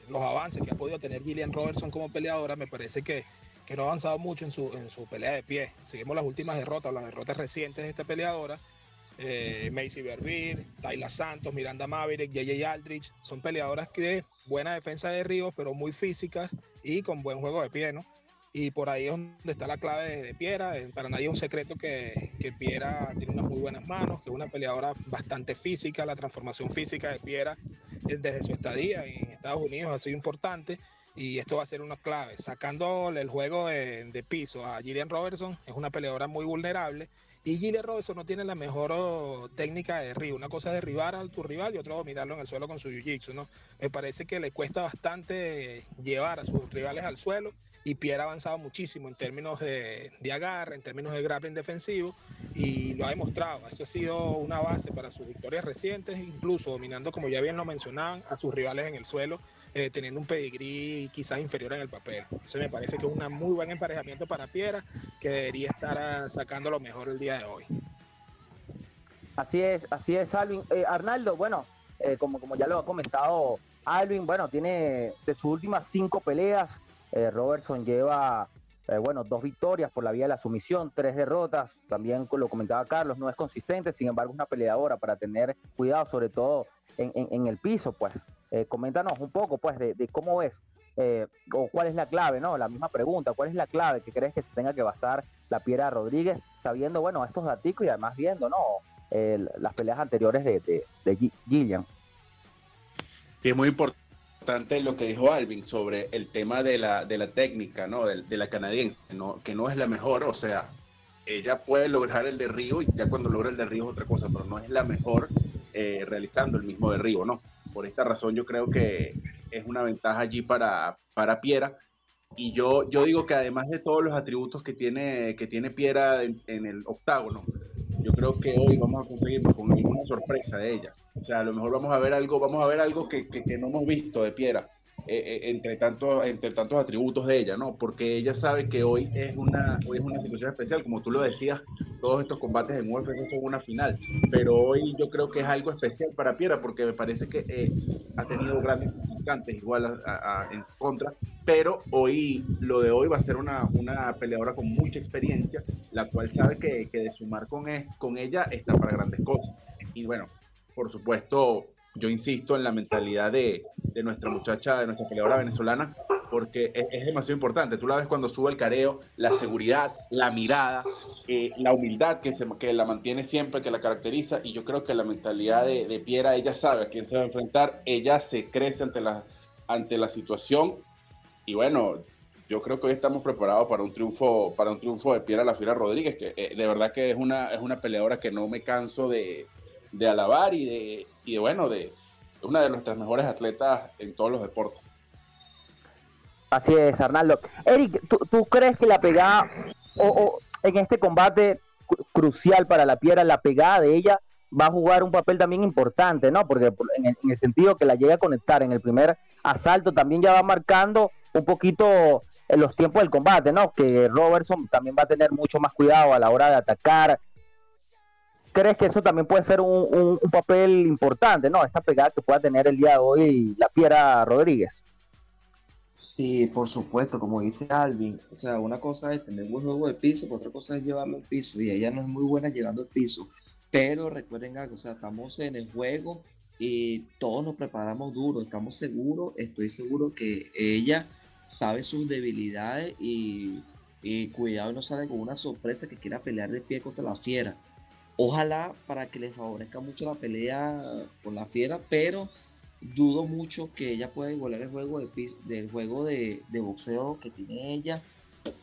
los avances que ha podido tener Gillian Robertson como peleadora, me parece que, que no ha avanzado mucho en su, en su pelea de pie. Seguimos las últimas derrotas, las derrotas recientes de esta peleadora. Eh, Macy Berbir, Tayla Santos, Miranda Maverick, JJ Aldrich, son peleadoras que buena defensa de Ríos, pero muy físicas y con buen juego de pie, ¿no? Y por ahí es donde está la clave de, Piera. Eh, Para nadie es un secreto que, que Piera tiene unas muy buenas manos, que es una peleadora bastante física. La transformación física de Piera eh, desde su estadía en Estados Unidos ha sido importante y esto va a ser una clave. Sacándole el juego de, de piso a Gillian Robertson, es una peleadora muy vulnerable. Y Gillian Robertson no tiene la mejor oh, técnica de derribo. Una cosa es derribar a tu rival y otra dominarlo en el suelo con su jiu-jitsu, ¿no? Me parece que le cuesta bastante llevar a sus rivales al suelo y Pierre ha avanzado muchísimo en términos de, de agarre, en términos de grappling defensivo y lo ha demostrado. Eso ha sido una base para sus victorias recientes, incluso dominando, como ya bien lo mencionaban, a sus rivales en el suelo, eh, teniendo un pedigrí quizás inferior en el papel. Eso me parece que es un muy buen emparejamiento para Piera, que debería estar ah, sacando lo mejor el día de hoy. Así es, así es, Alvin. Eh, Arnaldo, bueno, eh, como, como ya lo ha comentado Alvin, bueno, tiene de sus últimas cinco peleas, Robertson lleva, bueno, dos victorias por la vía de la sumisión, tres derrotas, también lo comentaba Carlos, no es consistente, sin embargo es una peleadora para tener cuidado, sobre todo en, en- en el piso, pues. Eh, coméntanos un poco, pues, de, cómo ves, eh, o cuál es la clave, ¿no? La misma pregunta, ¿cuál es la clave que crees que se tenga que basar la Piedra Rodríguez, sabiendo, bueno, estos daticos y además viendo, ¿no? Las peleas anteriores de, de, de Gi- Gillian. Sí, es muy importante lo que dijo Alvin sobre el tema de la, de la técnica, ¿no? De, de la canadiense, ¿no? que no es la mejor, o sea, ella puede lograr el derribo y ya cuando logra el derribo es otra cosa, pero no es la mejor eh, realizando el mismo derribo, ¿no? Por esta razón yo creo que es una ventaja allí para, para Piera. Y yo, yo digo que además de todos los atributos que tiene, que tiene Piera en, en el octágono, yo creo que hoy vamos a conseguir con alguna sorpresa de ella. O sea, a lo mejor vamos a ver algo, vamos a ver algo que, que- que no hemos visto de Piera. Eh, eh, entre, tanto, entre tantos atributos de ella, ¿no? Porque ella sabe que hoy es, una, hoy es una situación especial, como tú lo decías, todos estos combates en UFC son una final, pero hoy yo creo que es algo especial para Piera, porque me parece que eh, ha tenido grandes contrincantes igual a- a- a- en contra, pero hoy, lo de hoy va a ser una, una peleadora con mucha experiencia, la cual sabe que, que de sumar con, es- con ella está para grandes cosas. Y bueno, por supuesto, yo insisto en la mentalidad de, de nuestra muchacha, de nuestra peleadora venezolana, porque es, es demasiado importante. Tú la ves cuando sube el careo, la seguridad, la mirada, eh, la humildad que, se, que la mantiene siempre, que la caracteriza, y yo creo que la mentalidad de, de Piera, ella sabe a quién se va a enfrentar, ella se crece ante la, ante la situación, y bueno, yo creo que hoy estamos preparados para un triunfo, para un triunfo de Piera La Fiera Rodríguez, que eh, de verdad que es una, es una peleadora que no me canso de, de alabar y de, y de bueno, de una de nuestras mejores atletas en todos los deportes. Así es, Arnaldo. Eric, ¿tú, tú crees que la pegada, o, en este combate cru- crucial para la piedra, la pegada de ella va a jugar un papel también importante, ¿no? Porque por- en el, en el sentido que la llega a conectar en el primer asalto, también ya va marcando un poquito en los tiempos del combate, ¿no? Que Robertson también va a tener mucho más cuidado a la hora de atacar. ¿Crees que eso también puede ser un, papel importante, ¿no? Esta pegada que pueda tener el día de hoy la Piedra Rodríguez. Sí, por supuesto, como dice Alvin, o sea, una cosa es tener buen juego de piso, otra cosa es llevarlo al piso, y ella no es muy buena llevando el piso, pero recuerden algo, o sea, estamos en el juego y todos nos preparamos duro, estamos seguros, estoy seguro que ella sabe sus debilidades y, y cuidado no sale con una sorpresa que quiera pelear de pie contra la fiera. Ojalá para que le favorezca mucho la pelea con la fiera, pero dudo mucho que ella pueda igualar el juego de del juego de, de boxeo que tiene ella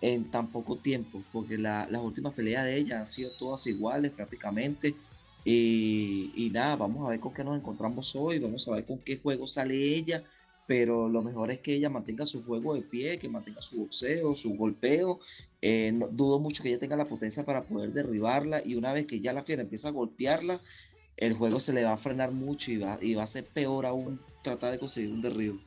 en tan poco tiempo, porque la- las últimas peleas de ella han sido todas iguales prácticamente. Y, y nada, vamos a ver con qué nos encontramos hoy, vamos a ver con qué juego sale ella, pero lo mejor es que ella mantenga su juego de pie, que mantenga su boxeo, su golpeo. Eh, no- dudo mucho que ella tenga la potencia para poder derribarla y una vez que ya la fiera empieza a golpearla, el juego se le va a frenar mucho y va, y va a ser peor aún tratar de conseguir un derribo.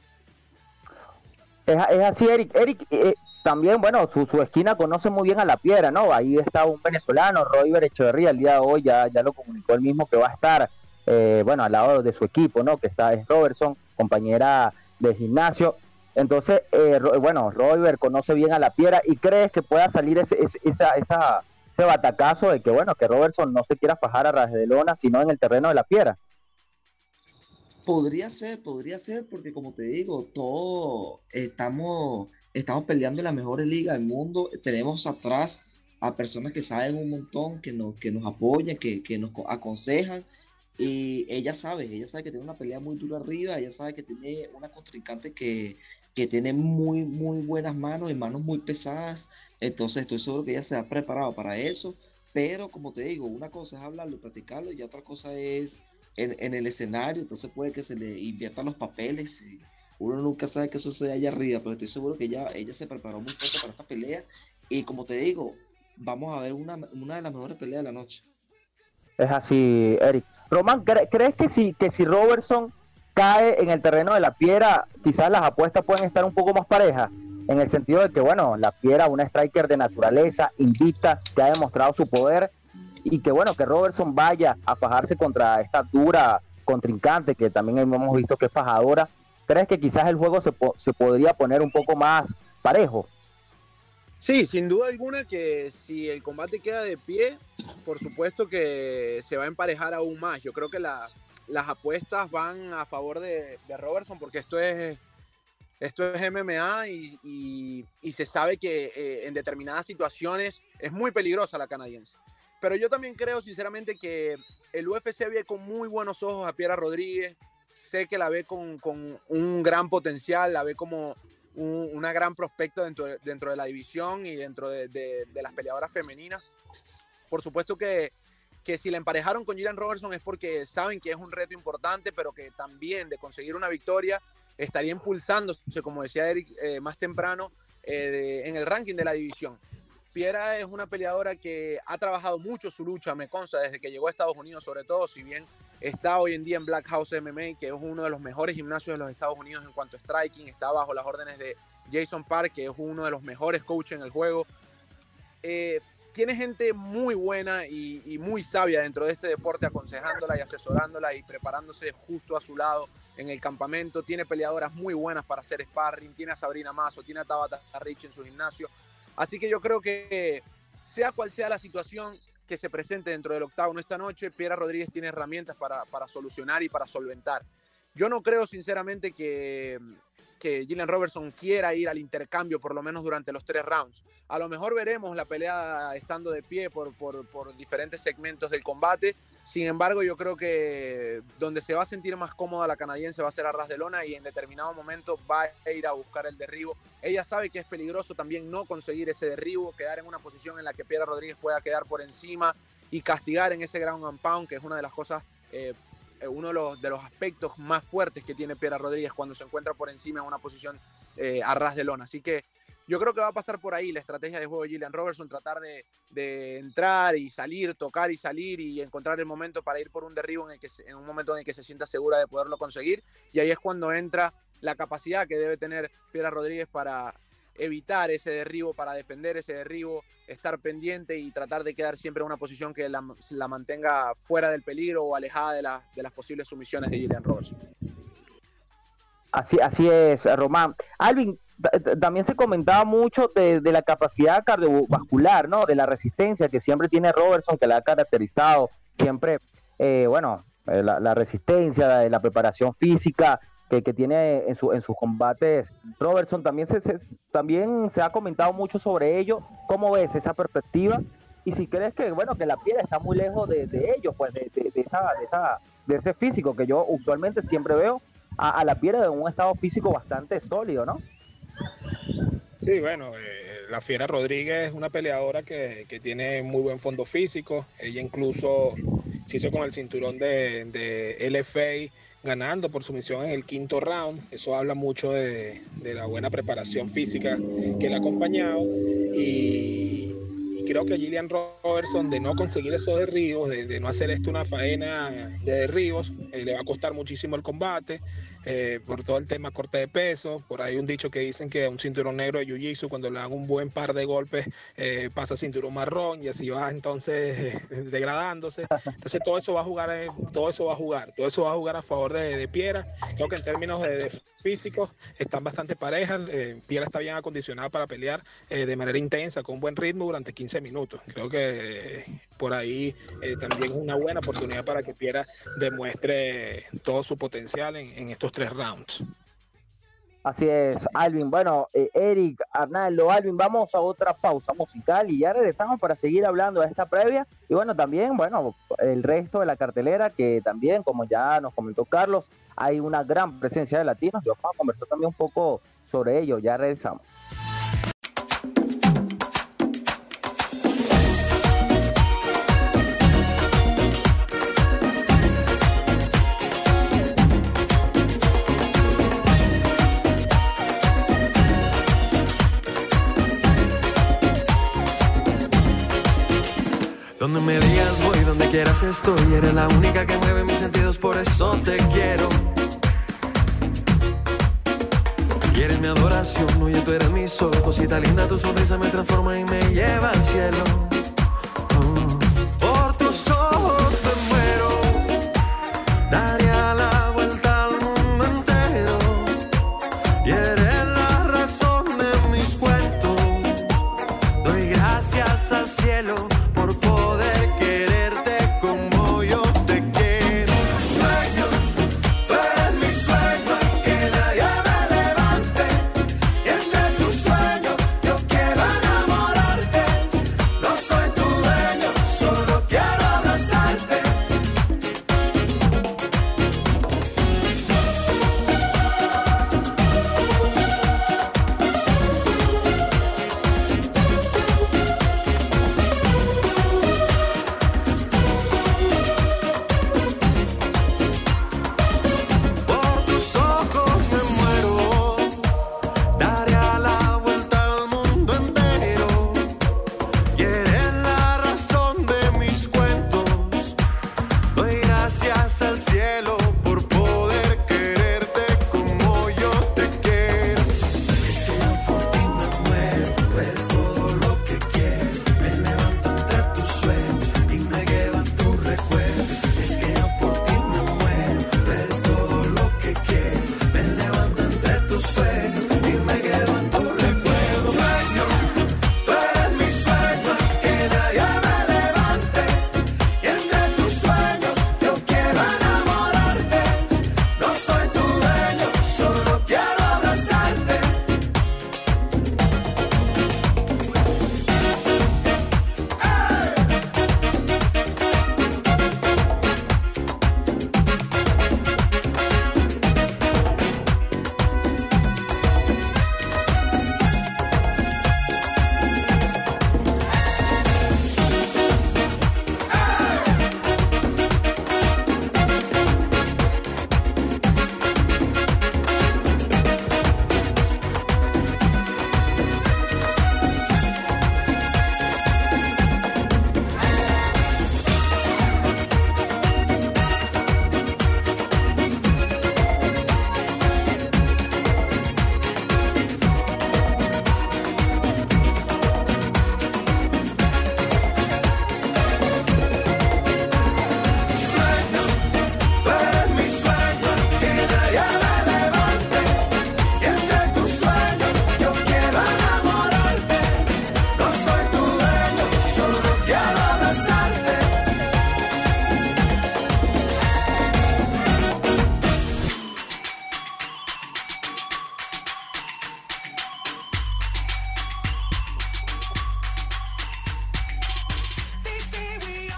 Es, así, Eric. Eric, eh, también, bueno, su, su esquina conoce muy bien a la piedra, ¿no? Ahí está un venezolano, Royber Echeverría, el día de hoy ya, ya lo comunicó él mismo que va a estar, eh, bueno, al lado de su equipo, ¿no? Que está es Robertson, compañera de gimnasio. Entonces, eh, bueno, Royber conoce bien a la piedra y crees que pueda salir ese, ese, esa, esa, ese batacazo de que, bueno, que Robertson no se quiera fajar a ras de lona, sino en el terreno de la piedra. Podría ser, podría ser, porque como te digo, todos estamos estamos peleando en las mejores ligas del mundo, tenemos atrás a personas que saben un montón, que nos, que nos apoyan, que, que nos co- aconsejan. Y ella sabe, ella sabe que tiene una pelea muy dura arriba, ella sabe que tiene una contrincante que, que tiene muy, muy buenas manos y manos muy pesadas. Entonces estoy seguro que ella se ha preparado para eso. Pero como te digo, una cosa es hablarlo platicarlo y otra cosa es en, en el escenario. Entonces puede que se le inviertan los papeles. uno nunca sabe qué sucede allá arriba, pero estoy seguro que ella, ella se preparó muy fuerte para esta pelea. Y como te digo, vamos a ver una, una de las mejores peleas de la noche. Es así, Eric. Román, ¿cre- ¿crees que si, que si Robertson cae en el terreno de la piedra, quizás las apuestas pueden estar un poco más parejas? En el sentido de que, bueno, la piedra, una striker de naturaleza, invicta, que ha demostrado su poder, y que, bueno, que Robertson vaya a fajarse contra esta dura contrincante, que también hemos visto que es fajadora. ¿Crees que quizás el juego se, se podría poner un poco más parejo? Sí, sin duda alguna que si el combate queda de pie, por supuesto que se va a emparejar aún más. Yo creo que la- las apuestas van a favor de, de Robertson porque esto es, esto es MMA y, y- y se sabe que eh, en determinadas situaciones es muy peligrosa la canadiense. Pero yo también creo sinceramente que el UFC ve con muy buenos ojos a Piera Rodríguez. Sé que la ve con, con un gran potencial, la ve como un- una gran prospecto dentro de, dentro de la división y dentro de, de- de las peleadoras femeninas. Por supuesto que, que si la emparejaron con Gillian Robertson es porque saben que es un reto importante, pero que también de conseguir una victoria estaría impulsándose, como decía Eric eh, más temprano, eh, en el ranking de la división. Piera es una peleadora que ha trabajado mucho su lucha, me consta, desde que llegó a Estados Unidos, sobre todo, si bien está hoy en día en Black House MMA, que es uno de los mejores gimnasios de los Estados Unidos en cuanto a striking, está bajo las órdenes de Jason Park, que es uno de los mejores coaches en el juego. Eh, tiene gente muy buena y, y muy sabia dentro de este deporte, aconsejándola y asesorándola y preparándose justo a su lado en el campamento. Tiene peleadoras muy buenas para hacer sparring, tiene a Sabrina Mazo, tiene a Tabata Rich en su gimnasio. Así que yo creo que sea cual sea la situación que se presente dentro del octágono esta noche, Piera Rodríguez tiene herramientas para, para solucionar y para solventar. Yo no creo sinceramente que, que Gillian Robertson quiera ir al intercambio por lo menos durante los tres rounds. A lo mejor veremos la pelea estando de pie por, por, por diferentes segmentos del combate. Sin embargo, yo creo que donde se va a sentir más cómoda la canadiense va a ser a ras de lona y en determinado momento va a ir a buscar el derribo. Ella sabe que es peligroso también no conseguir ese derribo, quedar en una posición en la que Piedra Rodríguez pueda quedar por encima y castigar en ese ground and pound, que es una de las cosas, eh, uno de los, de los aspectos más fuertes que tiene Piedra Rodríguez cuando se encuentra por encima en una posición eh, a ras de lona. Así que yo creo que va a pasar por ahí la estrategia de juego de Gillian Robertson, tratar de, entrar y salir, tocar y salir y encontrar el momento para ir por un derribo en, el que, en un momento en el que se sienta segura de poderlo conseguir. Y ahí es cuando entra la capacidad que debe tener Piedra Rodríguez para evitar ese derribo, para defender ese derribo, estar pendiente y tratar de quedar siempre en una posición que la, la mantenga fuera del peligro o alejada de, la- de las posibles sumisiones de Gillian Robertson. Así, así es, Román. Alvin, también se comentaba mucho de, de la capacidad cardiovascular, ¿no? De la resistencia que siempre tiene Robertson, que la ha caracterizado siempre, eh, bueno, eh, la, resistencia, la, la preparación física que, que tiene en, su, en sus combates. Robertson también se, se- también se ha comentado mucho sobre ello. ¿Cómo ves esa perspectiva? Y si crees que, bueno, que la piedra está muy lejos de, de ellos, pues de, de- de esa, de, esa, de ese físico que yo usualmente siempre veo a, a la piedra en un estado físico bastante sólido, ¿no? Sí, bueno, eh, la Fiera Rodríguez es una peleadora que, que tiene muy buen fondo físico. Ella incluso se hizo con el cinturón de, de LFA ganando por sumisión en el quinto round. Eso habla mucho de, de la buena preparación física que le ha acompañado. Y, creo que Gillian Robertson, de no conseguir esos derribos, de, de no hacer esto una faena de derribos, eh, le va a costar muchísimo el combate eh, por todo el tema corte de peso. Por ahí un dicho que dicen que un cinturón negro de Jiu-Jitsu, cuando le dan un buen par de golpes, eh, pasa cinturón marrón y así va entonces eh, degradándose. Entonces todo eso va a jugar, todo eso va a jugar, todo eso va a jugar a favor de, de Piera. Creo que en términos de, físicos están bastante parejas. Piera está bien acondicionada para pelear de manera intensa, con buen ritmo durante 15 minutos. Creo que por ahí también es una buena oportunidad para que Piera demuestre todo su potencial en, en estos tres rounds. Así es, Alvin. Bueno, eh, Eric, Arnaldo, Alvin, vamos a otra pausa musical y ya regresamos para seguir hablando de esta previa. Y bueno, también, bueno, el resto de la cartelera, que también, como ya nos comentó Carlos, hay una gran presencia de latinos. Y vamos a conversar también un poco sobre ello. Ya regresamos. Donde me digas voy, donde quieras estoy. Eres la única que mueve mis sentidos, por eso te quiero. Y eres mi adoración, oye, tú eres mi sol. Cosita linda, tu sonrisa me transforma y me lleva al cielo.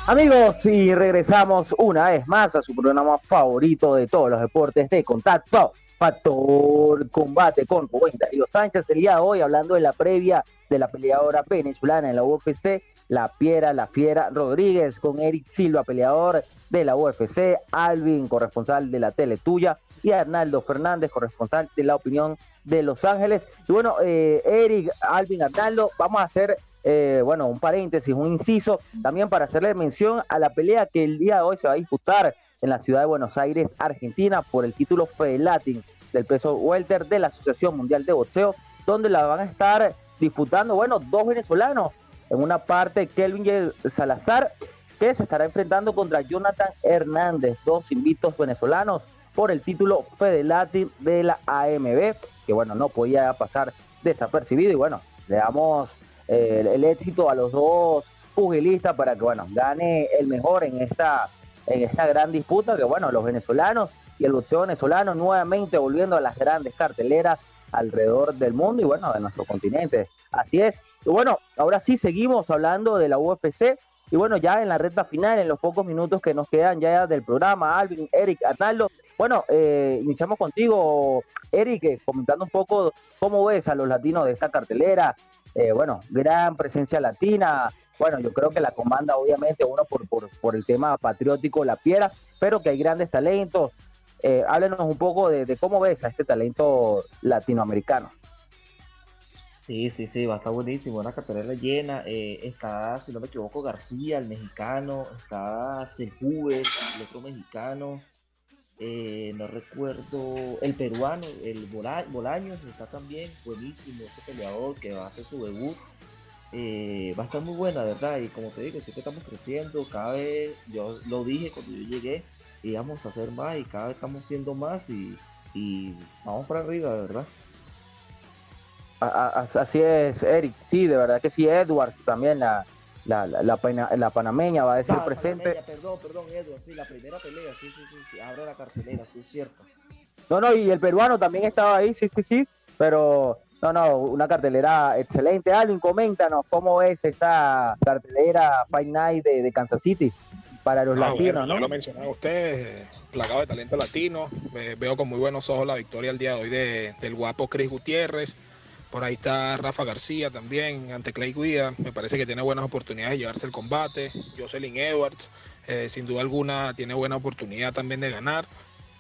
Amigos, y regresamos una vez más a su programa favorito de todos los deportes de contacto, Factor Combate con Rubén Darío Sánchez. El día de hoy hablando de la previa de la peleadora venezolana en la UFC, la Piera, la Fiera Rodríguez, con Eric Silva, peleador de la UFC, Alvin, corresponsal de la tele tuya, y Arnaldo Fernández, corresponsal de la opinión de Los Ángeles. Y bueno, eh, Eric, Alvin, Arnaldo, vamos a hacer eh, bueno, un paréntesis, un inciso, también para hacerle mención a la pelea que el día de hoy se va a disputar en la ciudad de Buenos Aires, Argentina, por el título Fedelatin del peso welter de la Asociación Mundial de Boxeo, donde la van a estar disputando, bueno, dos venezolanos. En una parte, Kelvin Salazar, que se estará enfrentando contra Jonathan Hernández, dos invictos venezolanos por el título Fedelatin de la AMB, que bueno, no podía pasar desapercibido y bueno, le damos el, el éxito a los dos pugilistas para que bueno, gane el mejor en esta, en esta gran disputa, que bueno, los venezolanos y el boxeo venezolano nuevamente volviendo a las grandes carteleras alrededor del mundo y bueno, de nuestro continente. Así es. Y bueno, ahora sí seguimos hablando de la UFC. Y bueno, ya en la recta final, en los pocos minutos que nos quedan ya del programa, Alvin, Eric, Arnaldo, bueno, eh, iniciamos contigo, Eric, eh, comentando un poco cómo ves a los latinos de esta cartelera. Eh, bueno, gran presencia latina. Bueno, yo creo que la comanda, obviamente, uno por, por, por el tema patriótico, la piedra, pero que hay grandes talentos. Eh, háblenos un poco de, cómo ves a este talento latinoamericano. Sí, sí, sí, va a estar buenísimo. Una cartelera llena. eh, está, si no me equivoco, García, el mexicano. Está Sepúlveda, el otro mexicano. Eh, no recuerdo. El peruano, el Bola- Bolaños, está también buenísimo. Ese peleador que va a hacer su debut. Eh, va a estar muy buena, ¿verdad? Y como te digo, siempre estamos creciendo. Cada vez, yo lo dije cuando yo llegué, íbamos a hacer más y cada vez estamos siendo más y, y vamos para arriba, ¿verdad? Así es, Eric. Sí, de verdad que sí. Edwards también, la, la, la, la pena- la panameña va a decir presente. panameña, perdón, perdón, Edward, sí, la primera pelea, sí, sí, sí, sí, abre la cartelera, sí, es cierto. No, no, y el peruano también estaba ahí, sí, sí, sí. Pero, no, no, una cartelera excelente. Alvin, coméntanos cómo es esta cartelera Fight Night de, de Kansas City para los Ah, latinos, bueno, ¿no? lo mencionaban ustedes, eh, plagado de talento latino. Eh, veo con muy buenos ojos la victoria el día de hoy de- del guapo Chris Gutiérrez. Por ahí está Rafa García también ante Clay Guida. Me parece que tiene buenas oportunidades de llevarse el combate. Jocelyn Edwards, eh, sin duda alguna, tiene buena oportunidad también de ganar.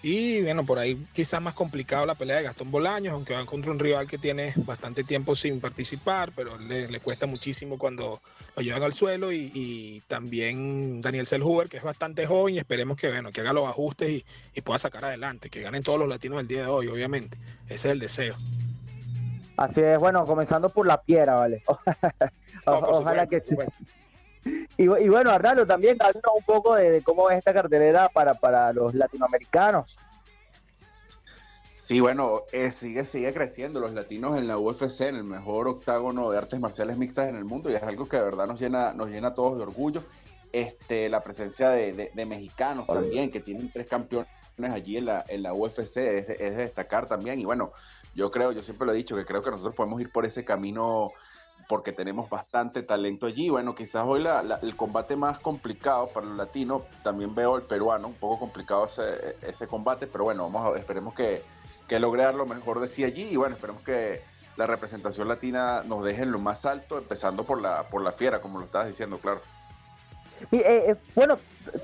Y bueno, por ahí quizás más complicado la pelea de Gastón Bolaños, aunque van contra un rival que tiene bastante tiempo sin participar, pero le, cuesta muchísimo cuando lo llevan al suelo. Y, también Daniel Selhuber, que es bastante joven, y esperemos que, bueno, que haga los ajustes y, y pueda sacar adelante, que ganen todos los latinos el día de hoy, obviamente. Ese es el deseo. Así es, bueno, comenzando por la piedra, ¿vale? O- No, por Ojalá supuesto, que sí. Y, bu- y bueno, Arnaldo, también háblanos un poco de, de cómo es esta cartelera para, para los latinoamericanos. Sí, bueno, eh, sigue, sigue creciendo los latinos en la UFC, en el mejor octágono de artes marciales mixtas en el mundo, y es algo que de verdad nos llena, nos llena a todos de orgullo. Este, la presencia de, de- de mexicanos también, que tienen tres campeones allí en la, en la UFC, es de, es de destacar también. Y bueno, yo creo, yo siempre lo he dicho, que creo que nosotros podemos ir por ese camino porque tenemos bastante talento allí. Bueno, quizás hoy la- el combate más complicado para los latinos, también veo el peruano, un poco complicado ese, ese combate, pero bueno, vamos a esperemos que, que lo mejor de sí allí y bueno, esperemos que la representación latina nos deje en lo más alto, empezando por la, por la fiera, como lo estabas diciendo, claro. Eh, eh, bueno,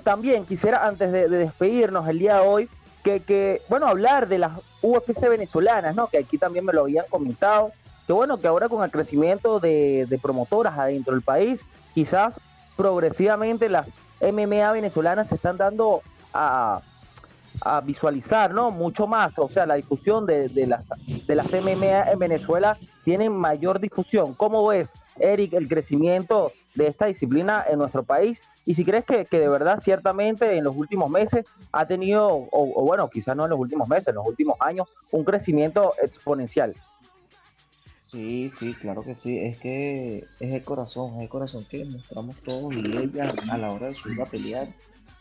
también quisiera antes de despedirnos el día de hoy, que, que, bueno, hablar de las UFC venezolanas, ¿no? Que aquí también me lo habían comentado, que bueno, que ahora con el crecimiento de, promotoras adentro del país, quizás progresivamente las MMA venezolanas se están dando a, a visualizar, ¿no? Mucho más, o sea, la discusión de, de las, de las MMA en Venezuela tiene mayor difusión. ¿Cómo ves, Eric, el crecimiento de esta disciplina en nuestro país? Y si crees que, que de verdad, ciertamente, en los últimos meses ha tenido, o, bueno, quizás no en los últimos meses, en los últimos años, un crecimiento exponencial. Sí, sí, claro que sí. Es que es el corazón, es el corazón que mostramos todos y ellas a la hora de subir a pelear.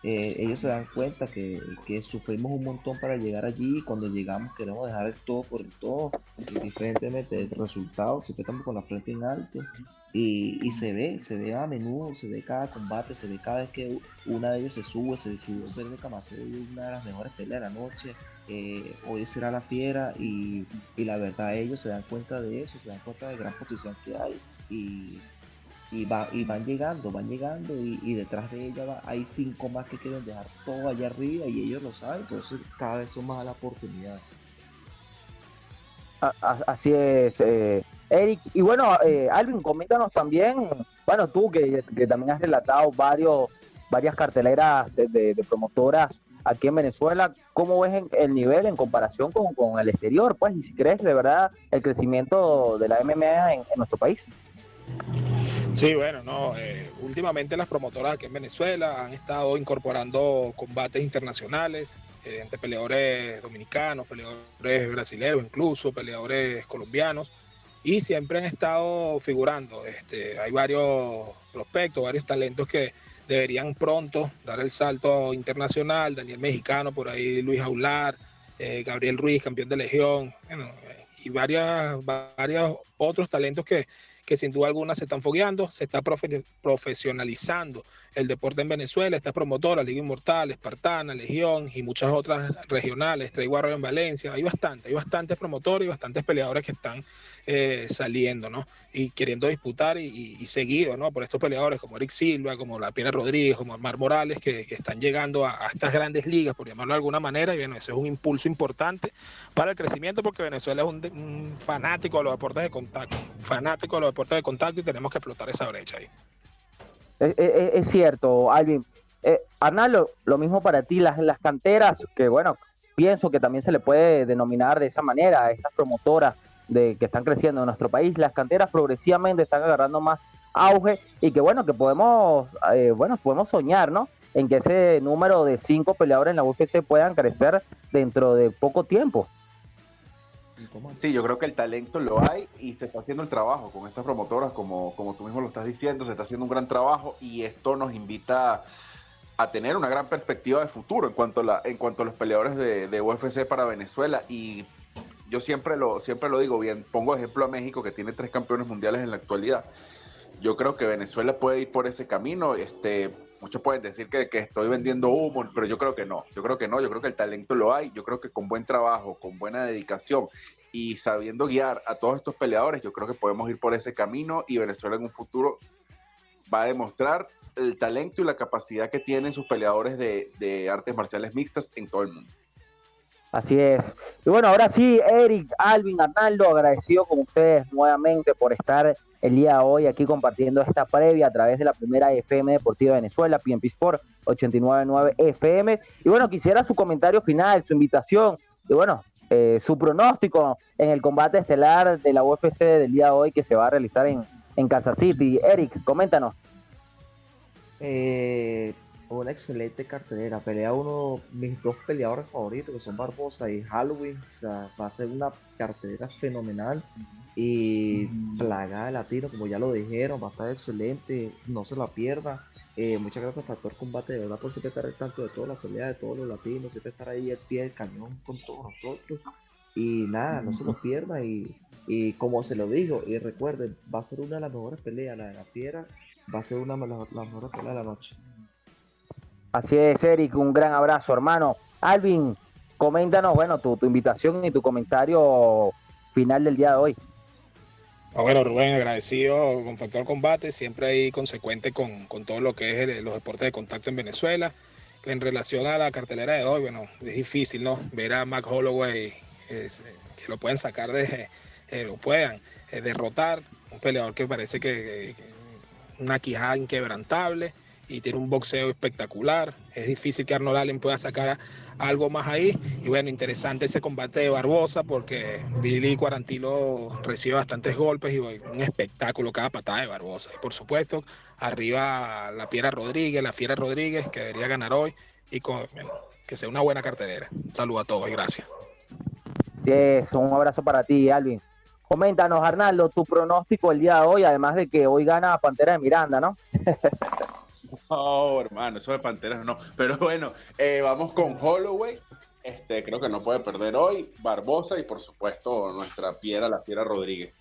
eh, ellos se dan cuenta que, que sufrimos un montón para llegar allí y cuando llegamos queremos dejar el todo por el todo, indiferentemente del resultado, siempre estamos con la frente en alto y, se ve, se ve a menudo, se ve cada combate, se ve cada vez que una de ellas se sube, se subió verde Camacero y una de las mejores peleas de la noche. eh, hoy será la fiera y, y la verdad ellos se dan cuenta de eso, se dan cuenta del gran potencial que hay y, y, va, y van llegando, van llegando y, detrás de ella va- hay cinco más que quieren dejar todo allá arriba y ellos lo saben, por eso cada vez son más la oportunidad. A- a- Así es, eh, Eric. Y bueno, eh, Alvin, coméntanos también, bueno, tú que, también has relatado varios, varias carteleras de, de promotoras aquí en Venezuela, ¿cómo ves el nivel en comparación con, con el exterior? Pues, y si crees de verdad el crecimiento de la MMA en, en nuestro país. Sí, bueno, no. eh, últimamente las promotoras aquí en Venezuela han estado incorporando combates internacionales eh, entre peleadores dominicanos, peleadores brasileños, incluso peleadores colombianos, y siempre han estado figurando. Este, hay varios prospectos, varios talentos que deberían pronto dar el salto internacional. Daniel Mexicano, por ahí Luis Aular, eh, Gabriel Ruiz, campeón de Legión, bueno, y varias, varios otros talentos que, que sin duda alguna se están fogueando, se está profe- profesionalizando el deporte en Venezuela, esta promotora, Liga Inmortal, Espartana, Legión y muchas otras regionales, Trey en Valencia, hay bastante, hay bastantes promotores y bastantes peleadores que están eh, saliendo, ¿no? Y queriendo disputar y, seguido, ¿no? Por estos peleadores como Eric Silva, como La Piedra Rodríguez, como Mar Morales, que, están llegando a, estas grandes ligas, por llamarlo de alguna manera, y bueno, eso es un impulso importante para el crecimiento porque Venezuela es un, fanático de los deportes de contacto, fanático de los deportes de contacto y tenemos que explotar esa brecha ahí. Es cierto, Alvin. Eh, Arnaldo, lo mismo para ti, las, las canteras, que bueno, pienso que también se le puede denominar de esa manera a estas promotoras de que están creciendo en nuestro país, las canteras progresivamente están agarrando más auge y que bueno, que podemos, eh, bueno, podemos soñar, ¿no? En que ese número de cinco peleadores en la UFC puedan crecer dentro de poco tiempo. Sí, yo creo que el talento lo hay y se está haciendo el trabajo con estas promotoras, como, como tú mismo lo estás diciendo, se está haciendo un gran trabajo y esto nos invita a tener una gran perspectiva de futuro en cuanto a, la, en cuanto a los peleadores de, de UFC para Venezuela. Y yo siempre lo, siempre lo digo bien, pongo ejemplo a México que tiene tres campeones mundiales en la actualidad. Yo creo que Venezuela puede ir por ese camino. Este, muchos pueden decir que, que estoy vendiendo humo, pero yo creo que no. Yo creo que no. Yo creo que el talento lo hay. Yo creo que con buen trabajo, con buena dedicación y sabiendo guiar a todos estos peleadores, yo creo que podemos ir por ese camino y Venezuela en un futuro va a demostrar el talento y la capacidad que tienen sus peleadores de, de artes marciales mixtas en todo el mundo. Así es. Y bueno, ahora sí, Eric, Alvin, Arnaldo, agradecido con ustedes nuevamente por estar el día de hoy aquí compartiendo esta previa a través de la primera FM Deportiva de Venezuela, PNP Sport 899 FM. Y bueno, quisiera su comentario final, su invitación y bueno, eh, su pronóstico en el combate estelar de la UFC del día de hoy que se va a realizar en, en City. Eric, coméntanos. Eh, una excelente cartelera. Pelea uno de mis dos peleadores favoritos, que son Barbosa y Halloween. O sea, va a ser una cartelera fenomenal y plagada de latino, como ya lo dijeron, va a estar excelente. No se la pierda. Eh, muchas gracias, Factor Combate, de verdad, por siempre estar al tanto de todas las peleas, de todos los latinos, siempre estar ahí al pie del cañón con todos nosotros. Y nada, no se lo pierda. Y, y como se lo digo, y recuerden, va a ser una de las mejores peleas, la de la fiera, va a ser una de las mejores peleas de la noche. Así es, Eric, un gran abrazo, hermano. Alvin, coméntanos, bueno, tu, invitación y tu comentario final del día de hoy. Ah, bueno, Rubén, agradecido con Factor Combate, siempre ahí consecuente con, con todo lo que es los deportes de contacto en Venezuela. En relación a la cartelera de hoy, bueno, es difícil, ¿no? Ver a Mac Holloway, eh, que lo pueden sacar de, eh, lo puedan eh, derrotar, un peleador que parece que una quijada inquebrantable y tiene un boxeo espectacular. Es difícil que Arnold Allen pueda sacar algo más ahí. Y bueno, interesante ese combate de Barbosa porque Billy Cuarantilo recibe bastantes golpes y un espectáculo cada patada de Barbosa. Y por supuesto, arriba la Piera Rodríguez, la Fiera Rodríguez, que debería ganar hoy y que sea una buena cartelera. Saludo a todos y gracias. Así es, un abrazo para ti, Alvin. Coméntanos, Arnaldo, tu pronóstico el día de hoy, además de que hoy gana Pantera de Miranda, ¿no? Oh, hermano, eso de Panteras no. Pero bueno, eh, vamos con Holloway. Este, creo que no puede perder hoy. Barbosa y por supuesto nuestra Piera, la Piera Rodríguez.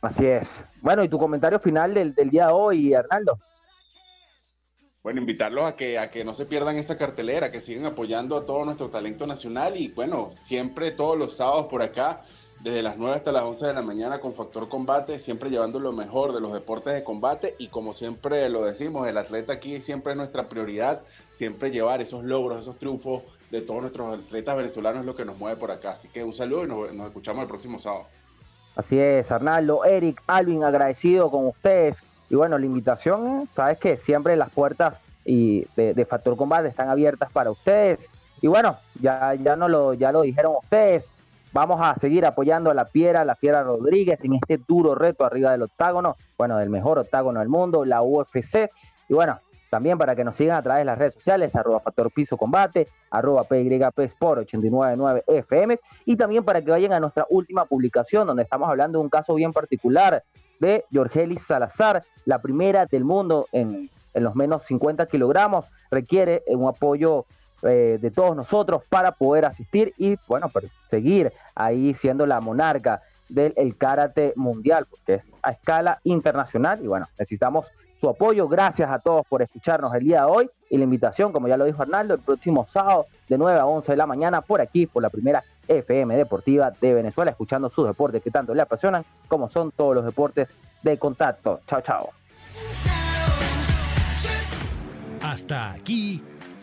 Así es. Bueno, y tu comentario final del, del día de hoy, Arnaldo. Bueno, invitarlos a que, a que no se pierdan esta cartelera, que sigan apoyando a todo nuestro talento nacional y bueno, siempre todos los sábados por acá, desde las 9 hasta las 11 de la mañana con Factor Combate, siempre llevando lo mejor de los deportes de combate y como siempre lo decimos, el atleta aquí siempre es nuestra prioridad, siempre llevar esos logros, esos triunfos de todos nuestros atletas venezolanos es lo que nos mueve por acá. Así que un saludo y nos, escuchamos el próximo sábado. Así es, Arnaldo, Eric, Alvin, agradecido con ustedes. Y bueno, la invitación, sabes que siempre las puertas y de, de Factor Combate están abiertas para ustedes. Y bueno, ya, ya, no lo, ya lo dijeron ustedes. Vamos a seguir apoyando a la Piera, la Piera Rodríguez en este duro reto arriba del octágono, bueno, del mejor octágono del mundo, la UFC. Y bueno, también para que nos sigan a través de las redes sociales, arroba Factor Piso Combate, arroba PYP Sport 899 FM, y también para que vayan a nuestra última publicación, donde estamos hablando de un caso bien particular de Jorgelis Salazar, la primera del mundo en, en los menos 50 kilogramos, requiere un apoyo eh, de todos nosotros para poder asistir y, bueno, seguir ahí siendo la monarca del el karate mundial, porque es a escala internacional y bueno, necesitamos su apoyo. Gracias a todos por escucharnos el día de hoy y la invitación, como ya lo dijo Arnaldo, el próximo sábado de 9 a 11 de la mañana por aquí, por la primera FM Deportiva de Venezuela, escuchando sus deportes que tanto le apasionan, como son todos los deportes de contacto. Chao, chao. Hasta aquí,